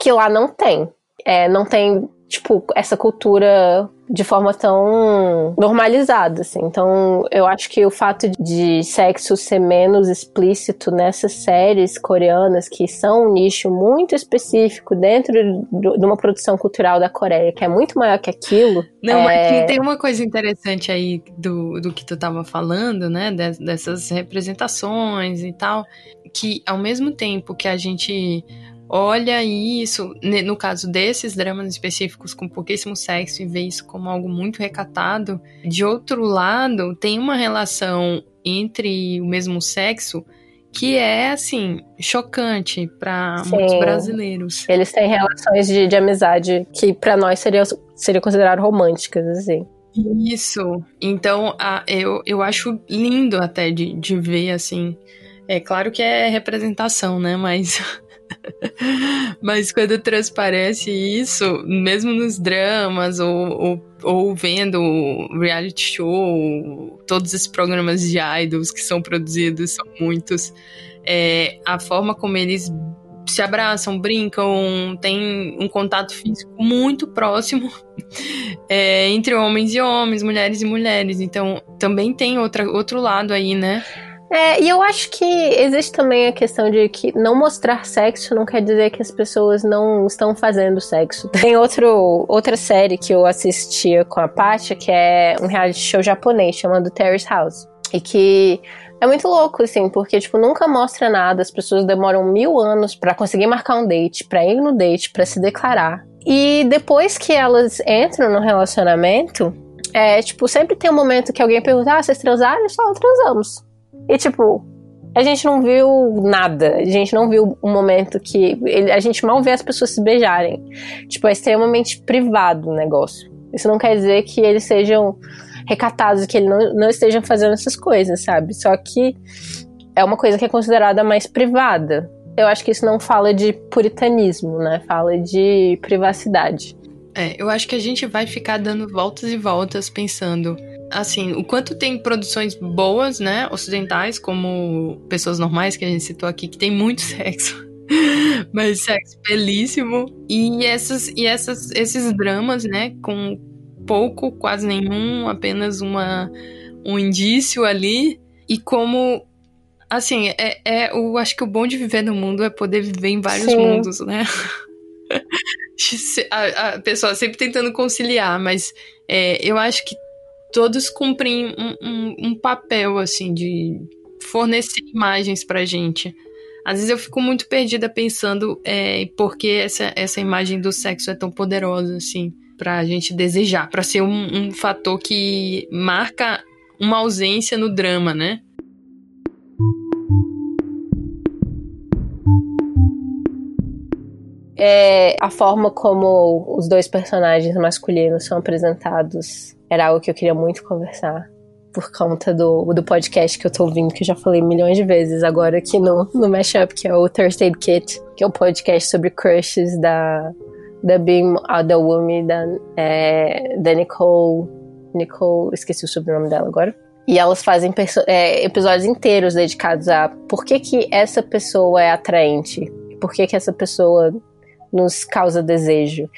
que lá não tem. É, não tem, tipo, essa cultura de forma tão normalizada, assim. Então, eu acho que o fato de sexo ser menos explícito nessas séries coreanas, que são um nicho muito específico dentro de uma produção cultural da Coreia, que é muito maior que aquilo. Não, é... tem uma coisa interessante aí do, do que tu tava falando, né, dessas representações e tal, que ao mesmo tempo que a gente olha isso, no caso desses dramas específicos com pouquíssimo sexo e vê isso como algo muito recatado. De outro lado, tem uma relação entre o mesmo sexo que é assim chocante para muitos brasileiros. Eles têm relações de, de amizade que para nós seriam seria considerado românticas assim. Isso. Então, a, eu, eu acho lindo até de, de ver assim. É claro que é representação, né? Mas Mas quando transparece isso, mesmo nos dramas ou, ou, ou, vendo reality show, todos esses programas de idols que são produzidos, são muitos, é, a forma como eles se abraçam, brincam, tem um contato físico muito próximo é, entre homens e homens, mulheres e mulheres. Então também tem outra, outro lado aí, né? É, e eu acho que existe também a questão de que não mostrar sexo não quer dizer que as pessoas não estão fazendo sexo. Tem outro, outra série que eu assistia com a Patia, que é um reality show japonês chamado Terrace House. E que é muito louco, assim, porque, tipo, nunca mostra nada, as pessoas demoram mil anos para conseguir marcar um date, pra ir no date, para se declarar. E depois que elas entram no relacionamento, é, tipo, sempre tem um momento que alguém pergunta, ah, vocês transaram? Eles falam, transamos. E tipo, a gente não viu nada. A gente não viu um momento que. Ele, a gente mal vê as pessoas se beijarem. Tipo, é extremamente privado o negócio. Isso não quer dizer que eles sejam recatados, que eles não, não estejam fazendo essas coisas, sabe? Só que é uma coisa que é considerada mais privada. Eu acho que isso não fala de puritanismo, né? Fala de privacidade. É, eu acho que a gente vai ficar dando voltas e voltas pensando assim, o quanto tem produções boas, né, ocidentais, como Pessoas Normais, que a gente citou aqui, que tem muito sexo. Mas sexo belíssimo. E, essas, e essas, esses dramas, né, com pouco, quase nenhum, apenas uma, um indício ali. E como assim, é, é, eu acho que o bom de viver no mundo é poder viver em vários Sim. mundos, né? a, a, pessoa sempre tentando conciliar, mas é, eu acho que todos cumprem um, um, um papel, assim, de fornecer imagens pra gente. Às vezes eu fico muito perdida pensando é, por que essa, essa imagem do sexo é tão poderosa, assim, pra gente desejar, pra ser um, um fator que marca uma ausência no drama, né? É, a forma como os dois personagens masculinos são apresentados era algo que eu queria muito conversar por conta do, do podcast que eu tô ouvindo, que eu já falei milhões de vezes agora aqui no, no Mashup, que é o Thursday Kit, que é o podcast sobre crushes da, da Beam Adawumi, da, é, da Nicole. Nicole, esqueci o sobrenome dela agora. E elas fazem é, episódios inteiros dedicados a por que, que essa pessoa é atraente, por que, que essa pessoa nos causa desejo.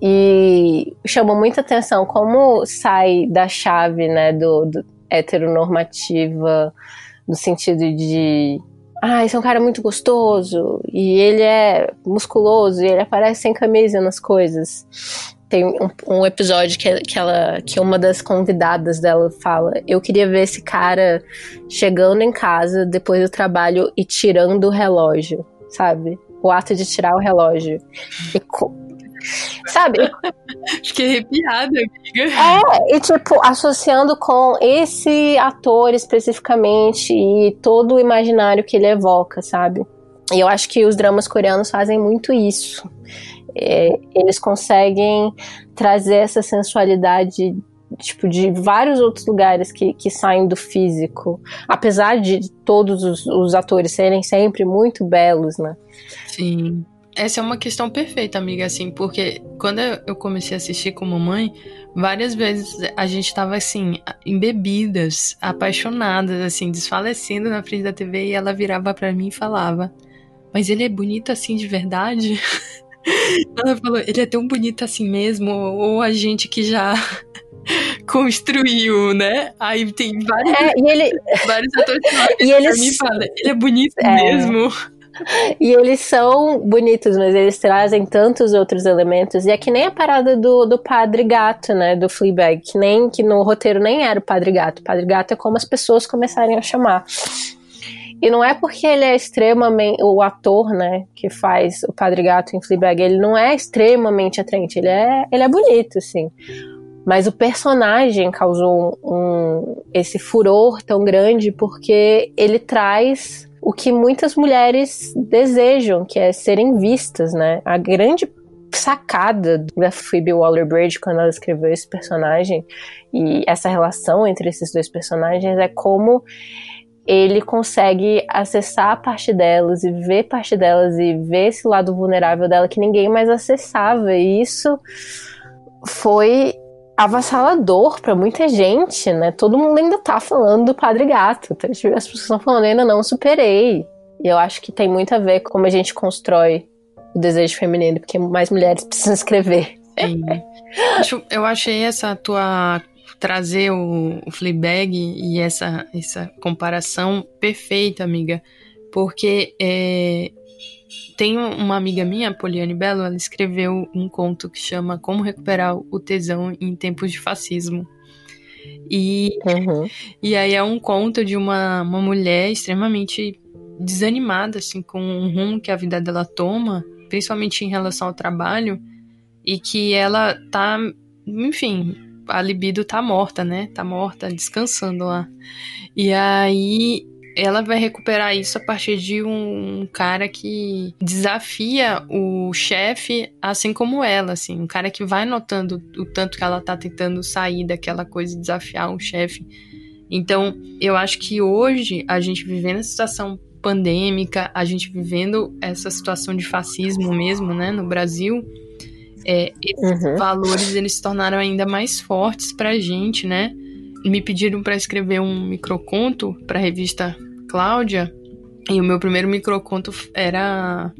E chamou muita atenção como sai da chave, né, do, do heteronormativa, no sentido de ah, esse é um cara muito gostoso, e ele é musculoso, e ele aparece sem camisa nas coisas. Tem um, um episódio que, que, ela, que uma das convidadas dela fala: Eu queria ver esse cara chegando em casa depois do trabalho e tirando o relógio, sabe? O ato de tirar o relógio. E, sabe? Fiquei arrepiada, amiga. É, e tipo, associando com esse ator especificamente e todo o imaginário que ele evoca, sabe? E eu acho que os dramas coreanos fazem muito isso. É, eles conseguem trazer essa sensualidade tipo, de vários outros lugares que, que saem do físico. Apesar de todos os, os atores serem sempre muito belos, né? Sim. Essa é uma questão perfeita, amiga, assim, porque quando eu comecei a assistir com mamãe, várias vezes a gente tava assim, embebidas, apaixonadas, assim, desfalecendo na frente da TV e ela virava para mim e falava: Mas ele é bonito assim de verdade? Ela falou: Ele é tão bonito assim mesmo? Ou a gente que já construiu, né? Aí tem vários, é, e ele... vários atores que e eles... mim falam, ele é bonito é. mesmo. E eles são bonitos, mas eles trazem tantos outros elementos. E é que nem a parada do, do Padre Gato, né? Do Fleabag. Que nem que no roteiro nem era o Padre Gato. O Padre Gato é como as pessoas começarem a chamar. E não é porque ele é extremamente. O ator, né? Que faz o Padre Gato em Fleabag, ele não é extremamente atraente. Ele é, ele é bonito, assim. Mas o personagem causou um, esse furor tão grande porque ele traz o que muitas mulheres desejam, que é serem vistas, né? A grande sacada da Phoebe Waller-Bridge quando ela escreveu esse personagem e essa relação entre esses dois personagens é como ele consegue acessar a parte delas e ver parte delas e ver esse lado vulnerável dela que ninguém mais acessava. E isso foi avassalador para muita gente, né? Todo mundo ainda tá falando do Padre Gato. Tá? As pessoas estão falando, ainda não superei. E eu acho que tem muito a ver com como a gente constrói o desejo feminino, porque mais mulheres precisam escrever. Sim. eu achei essa tua trazer o, o Fleabag e essa, essa comparação perfeita, amiga. Porque é, tem uma amiga minha, Poliane Belo, ela escreveu um conto que chama Como Recuperar o Tesão em Tempos de Fascismo. E, uhum. e aí é um conto de uma, uma mulher extremamente desanimada, assim, com o rumo que a vida dela toma, principalmente em relação ao trabalho, e que ela tá, enfim, a libido tá morta, né? Tá morta, descansando lá. E aí ela vai recuperar isso a partir de um cara que desafia o chefe, assim como ela, assim, um cara que vai notando o tanto que ela tá tentando sair daquela coisa e desafiar o chefe. Então, eu acho que hoje a gente vivendo a situação pandêmica, a gente vivendo essa situação de fascismo mesmo, né, no Brasil, é, esses uhum. valores eles se tornaram ainda mais fortes pra gente, né? Me pediram para escrever um microconto para a revista Cláudia, e o meu primeiro microconto era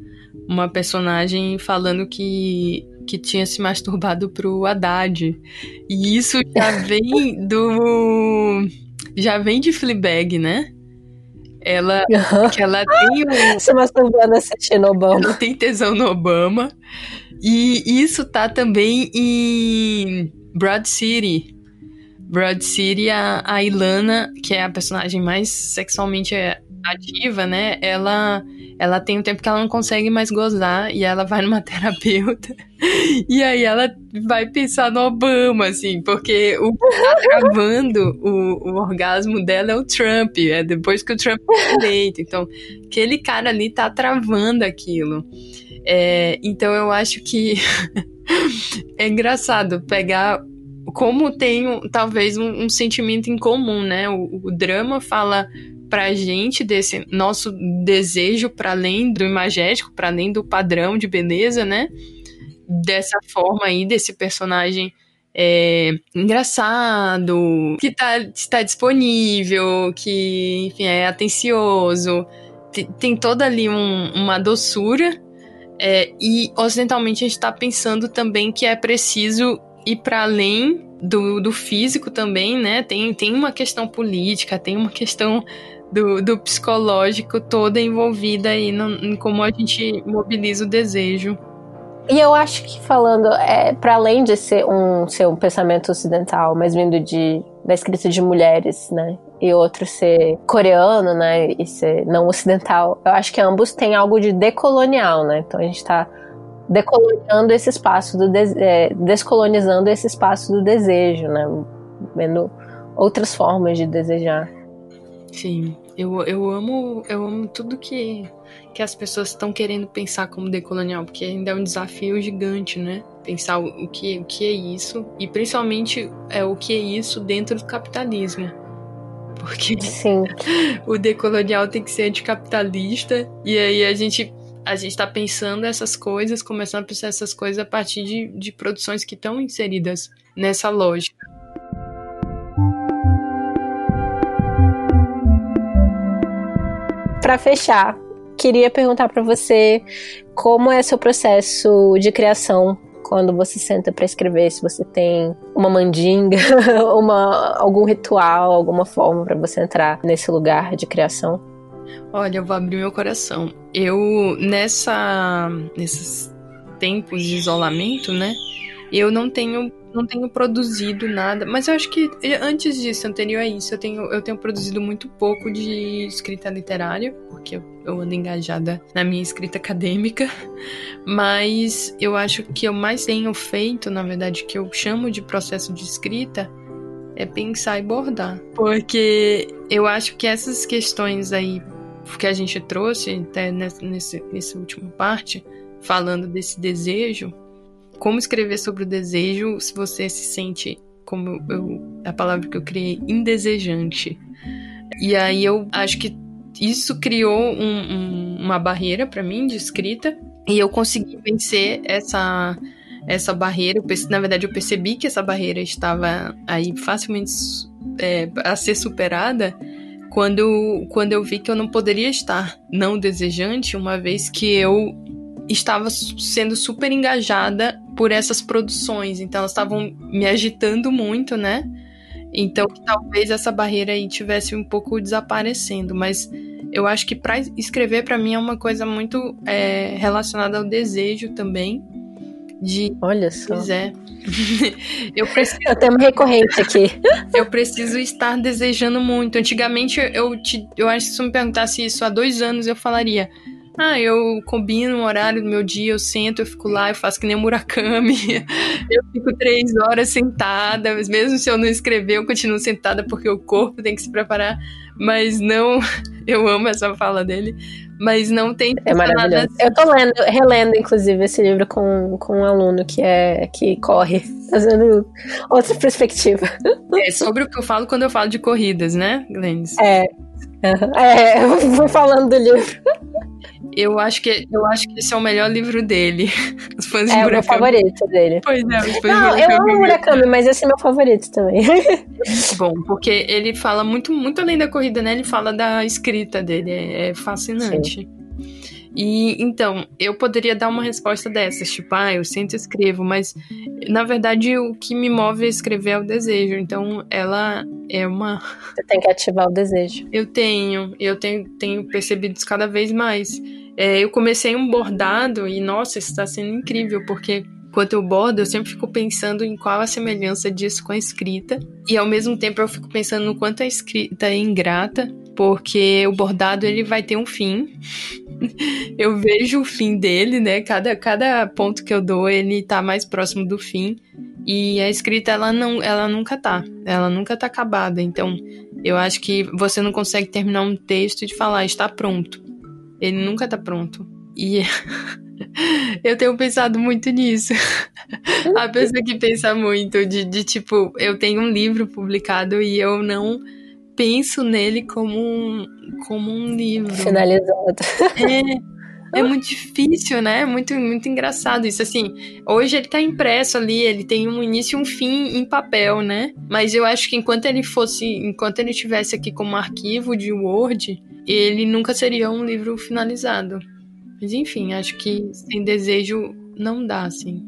uma personagem falando que que tinha se masturbado pro Haddad. E isso já vem do já vem de Fleabag, né? Ela, que ela tem um, se masturbando assistindo Obama. Ela tem tesão no Obama. E isso tá também em Broad City. Broad City, a, a Ilana, que é a personagem mais sexualmente ativa, né? Ela, ela tem um tempo que ela não consegue mais gozar e ela vai numa terapeuta. E aí ela vai pensar no Obama, assim, porque o que tá travando o, o orgasmo dela é o Trump, é depois que o Trump foi eleito. Então, aquele cara ali tá travando aquilo. É, então eu acho que é engraçado pegar como tem talvez um, um, sentimento em comum, né? O, o, drama fala pra gente desse nosso desejo para além do imagético, para além do padrão de beleza, né? Dessa forma aí, desse personagem é, engraçado, que tá, está disponível, que, enfim, é atencioso. Tem, tem toda ali um, uma doçura é, e ocidentalmente a gente está pensando também que é preciso ir para além do, do físico também, né? Tem, tem uma questão política, tem uma questão do, do psicológico toda envolvida aí no, em como a gente mobiliza o desejo. E eu acho que falando, é, para além de ser um, ser um pensamento ocidental, mas vindo de, da escrita de mulheres, né? E outro ser coreano, né? E ser não ocidental, eu acho que ambos têm algo de decolonial, né? Então a gente está decoloniando esse espaço do é, descolonizando esse espaço do desejo, né? Vendo outras formas de desejar. Sim, eu, eu amo eu amo tudo que que as pessoas estão querendo pensar como decolonial, porque ainda é um desafio gigante, né? Pensar o, o, que, o que é isso, e principalmente é o que é isso dentro do capitalismo. Porque Sim. o decolonial tem que ser anticapitalista, e aí a gente a gente está pensando essas coisas, começando a pensar essas coisas a partir de, de produções que estão inseridas nessa lógica. Para fechar, queria perguntar para você como é seu processo de criação quando você senta para escrever, se você tem uma mandinga, uma, algum ritual, alguma forma para você entrar nesse lugar de criação? Olha, eu vou abrir meu coração. Eu nessa nesses tempos de isolamento, né? Eu não tenho não tenho produzido nada, mas eu acho que antes disso, anterior a isso, eu tenho, eu tenho produzido muito pouco de escrita literária, porque eu, eu ando engajada na minha escrita acadêmica, mas eu acho que eu mais tenho feito, na verdade, que eu chamo de processo de escrita, é pensar e bordar. Porque eu acho que essas questões aí que a gente trouxe até nesse, nesse última parte, falando desse desejo, como escrever sobre o desejo se você se sente, como eu, a palavra que eu criei, indesejante. E aí eu acho que isso criou um, um, uma barreira para mim de escrita e eu consegui vencer essa essa barreira. Na verdade, eu percebi que essa barreira estava aí facilmente é, a ser superada quando, quando eu vi que eu não poderia estar não desejante, uma vez que eu estava sendo super engajada por essas produções. Então, elas estavam me agitando muito, né? Então, talvez essa barreira aí tivesse um pouco desaparecendo, mas eu acho que para escrever para mim é uma coisa muito é, relacionada ao desejo também de. Olha só. Pois é. eu preciso. Eu tenho recorrente aqui. eu preciso estar desejando muito. Antigamente eu te, eu acho que se você me perguntasse isso há dois anos eu falaria ah, eu combino um horário do meu dia, eu sento, eu fico lá, eu faço que nem o Murakami. eu fico três horas sentada, mas mesmo se eu não escrever, eu continuo sentada porque o corpo tem que se preparar. Mas não. Eu amo essa fala dele. Mas não tem. É maravilhoso. Assim. Eu tô lendo, relendo, inclusive, esse livro com, com um aluno que é que corre, fazendo outra perspectiva. É sobre o que eu falo quando eu falo de corridas, né, Glennis? É. É, eu vou falando do livro. Eu acho que eu acho que esse é o melhor livro dele. Os fãs de é Murakami. O meu favorito dele. Pois é, os fãs Não, de eu amo Murakami, mas esse é meu favorito também. Bom, porque ele fala muito, muito além da corrida, né? Ele fala da escrita dele. É, é fascinante. Sim. E então, eu poderia dar uma resposta dessas, tipo, ah, eu sempre escrevo, mas na verdade o que me move a escrever é o desejo. Então, ela é uma. Você tem que ativar o desejo. Eu tenho, eu tenho, tenho percebido isso cada vez mais. É, eu comecei um bordado e, nossa, isso está sendo incrível, porque enquanto eu bordo, eu sempre fico pensando em qual a semelhança disso com a escrita. E ao mesmo tempo eu fico pensando no quanto a escrita é ingrata, porque o bordado ele vai ter um fim. eu vejo o fim dele, né? Cada, cada ponto que eu dou, ele tá mais próximo do fim. E a escrita, ela, não, ela nunca tá. Ela nunca tá acabada. Então, eu acho que você não consegue terminar um texto de falar, está pronto. Ele nunca tá pronto. E eu tenho pensado muito nisso. A pessoa que pensa muito de, de tipo, eu tenho um livro publicado e eu não penso nele como um, como um livro. Finalizado. É, é muito difícil, né? É muito, muito engraçado isso. Assim, hoje ele tá impresso ali, ele tem um início e um fim em papel, né? Mas eu acho que enquanto ele fosse, enquanto ele tivesse aqui como arquivo de Word, ele nunca seria um livro finalizado. Mas enfim, acho que sem desejo não dá, assim.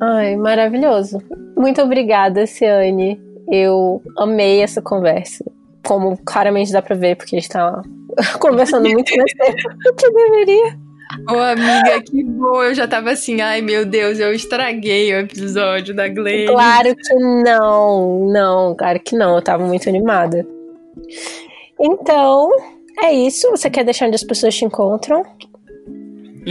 Ai, maravilhoso. Muito obrigada, Ciane. Eu amei essa conversa como claramente dá pra ver, porque a gente tá conversando muito mais tempo do que deveria. Ô, amiga, que bom. Eu já tava assim, ai meu Deus, eu estraguei o episódio da Glenn. Claro que não, não, claro que não. Eu tava muito animada. Então, é isso. Você quer deixar onde as pessoas te encontram?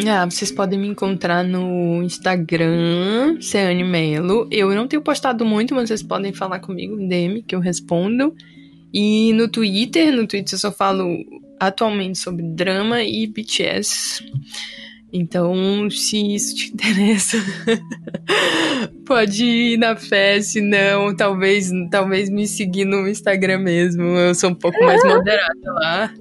Ah, vocês podem me encontrar no Instagram, Ceane Melo. Eu não tenho postado muito, mas vocês podem falar comigo, DM, que eu respondo. E no Twitter, no Twitter eu só falo atualmente sobre drama e BTS. Então, se isso te interessa, pode ir na fé, se não, talvez, talvez me seguir no Instagram mesmo. Eu sou um pouco mais moderada lá.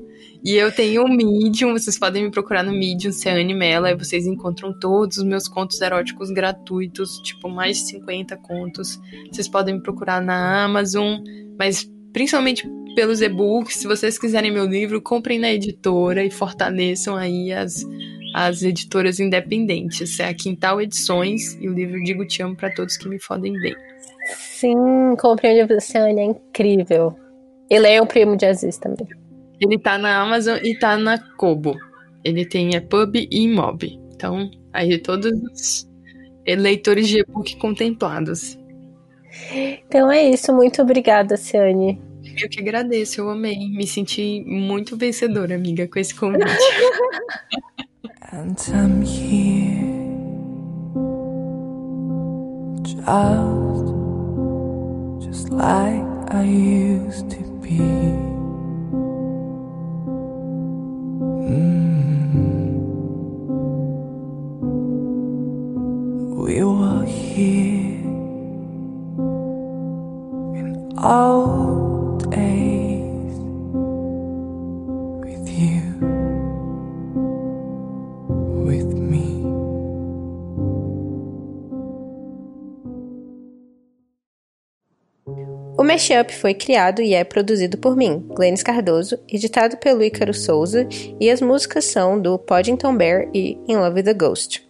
E eu tenho o Medium, vocês podem me procurar no Medium, Ciane Mela, e vocês encontram todos os meus contos eróticos gratuitos, tipo mais de 50 contos. Vocês podem me procurar na Amazon, mas principalmente pelos e-books. Se vocês quiserem meu livro, comprem na editora e fortaleçam aí as, as editoras independentes. É a Quintal Edições e o livro Digo Te Amo para todos que me fodem bem. Sim, comprei o livro da Ciane, é incrível. Ele é o primo de Aziz também. Ele tá na Amazon e tá na Kobo. Ele tem é Pub e Mob. Então, aí todos os leitores de e-book contemplados. Então é isso, muito obrigada, Ciane. Eu que agradeço, eu amei. Me senti muito vencedora, amiga, com esse convite. And I'm here just, just like I used to be. Mm. We were here O Mashup foi criado e é produzido por mim, Glennis Cardoso, editado pelo Ícaro Souza, e as músicas são do Poddington Bear e In Love with a Ghost.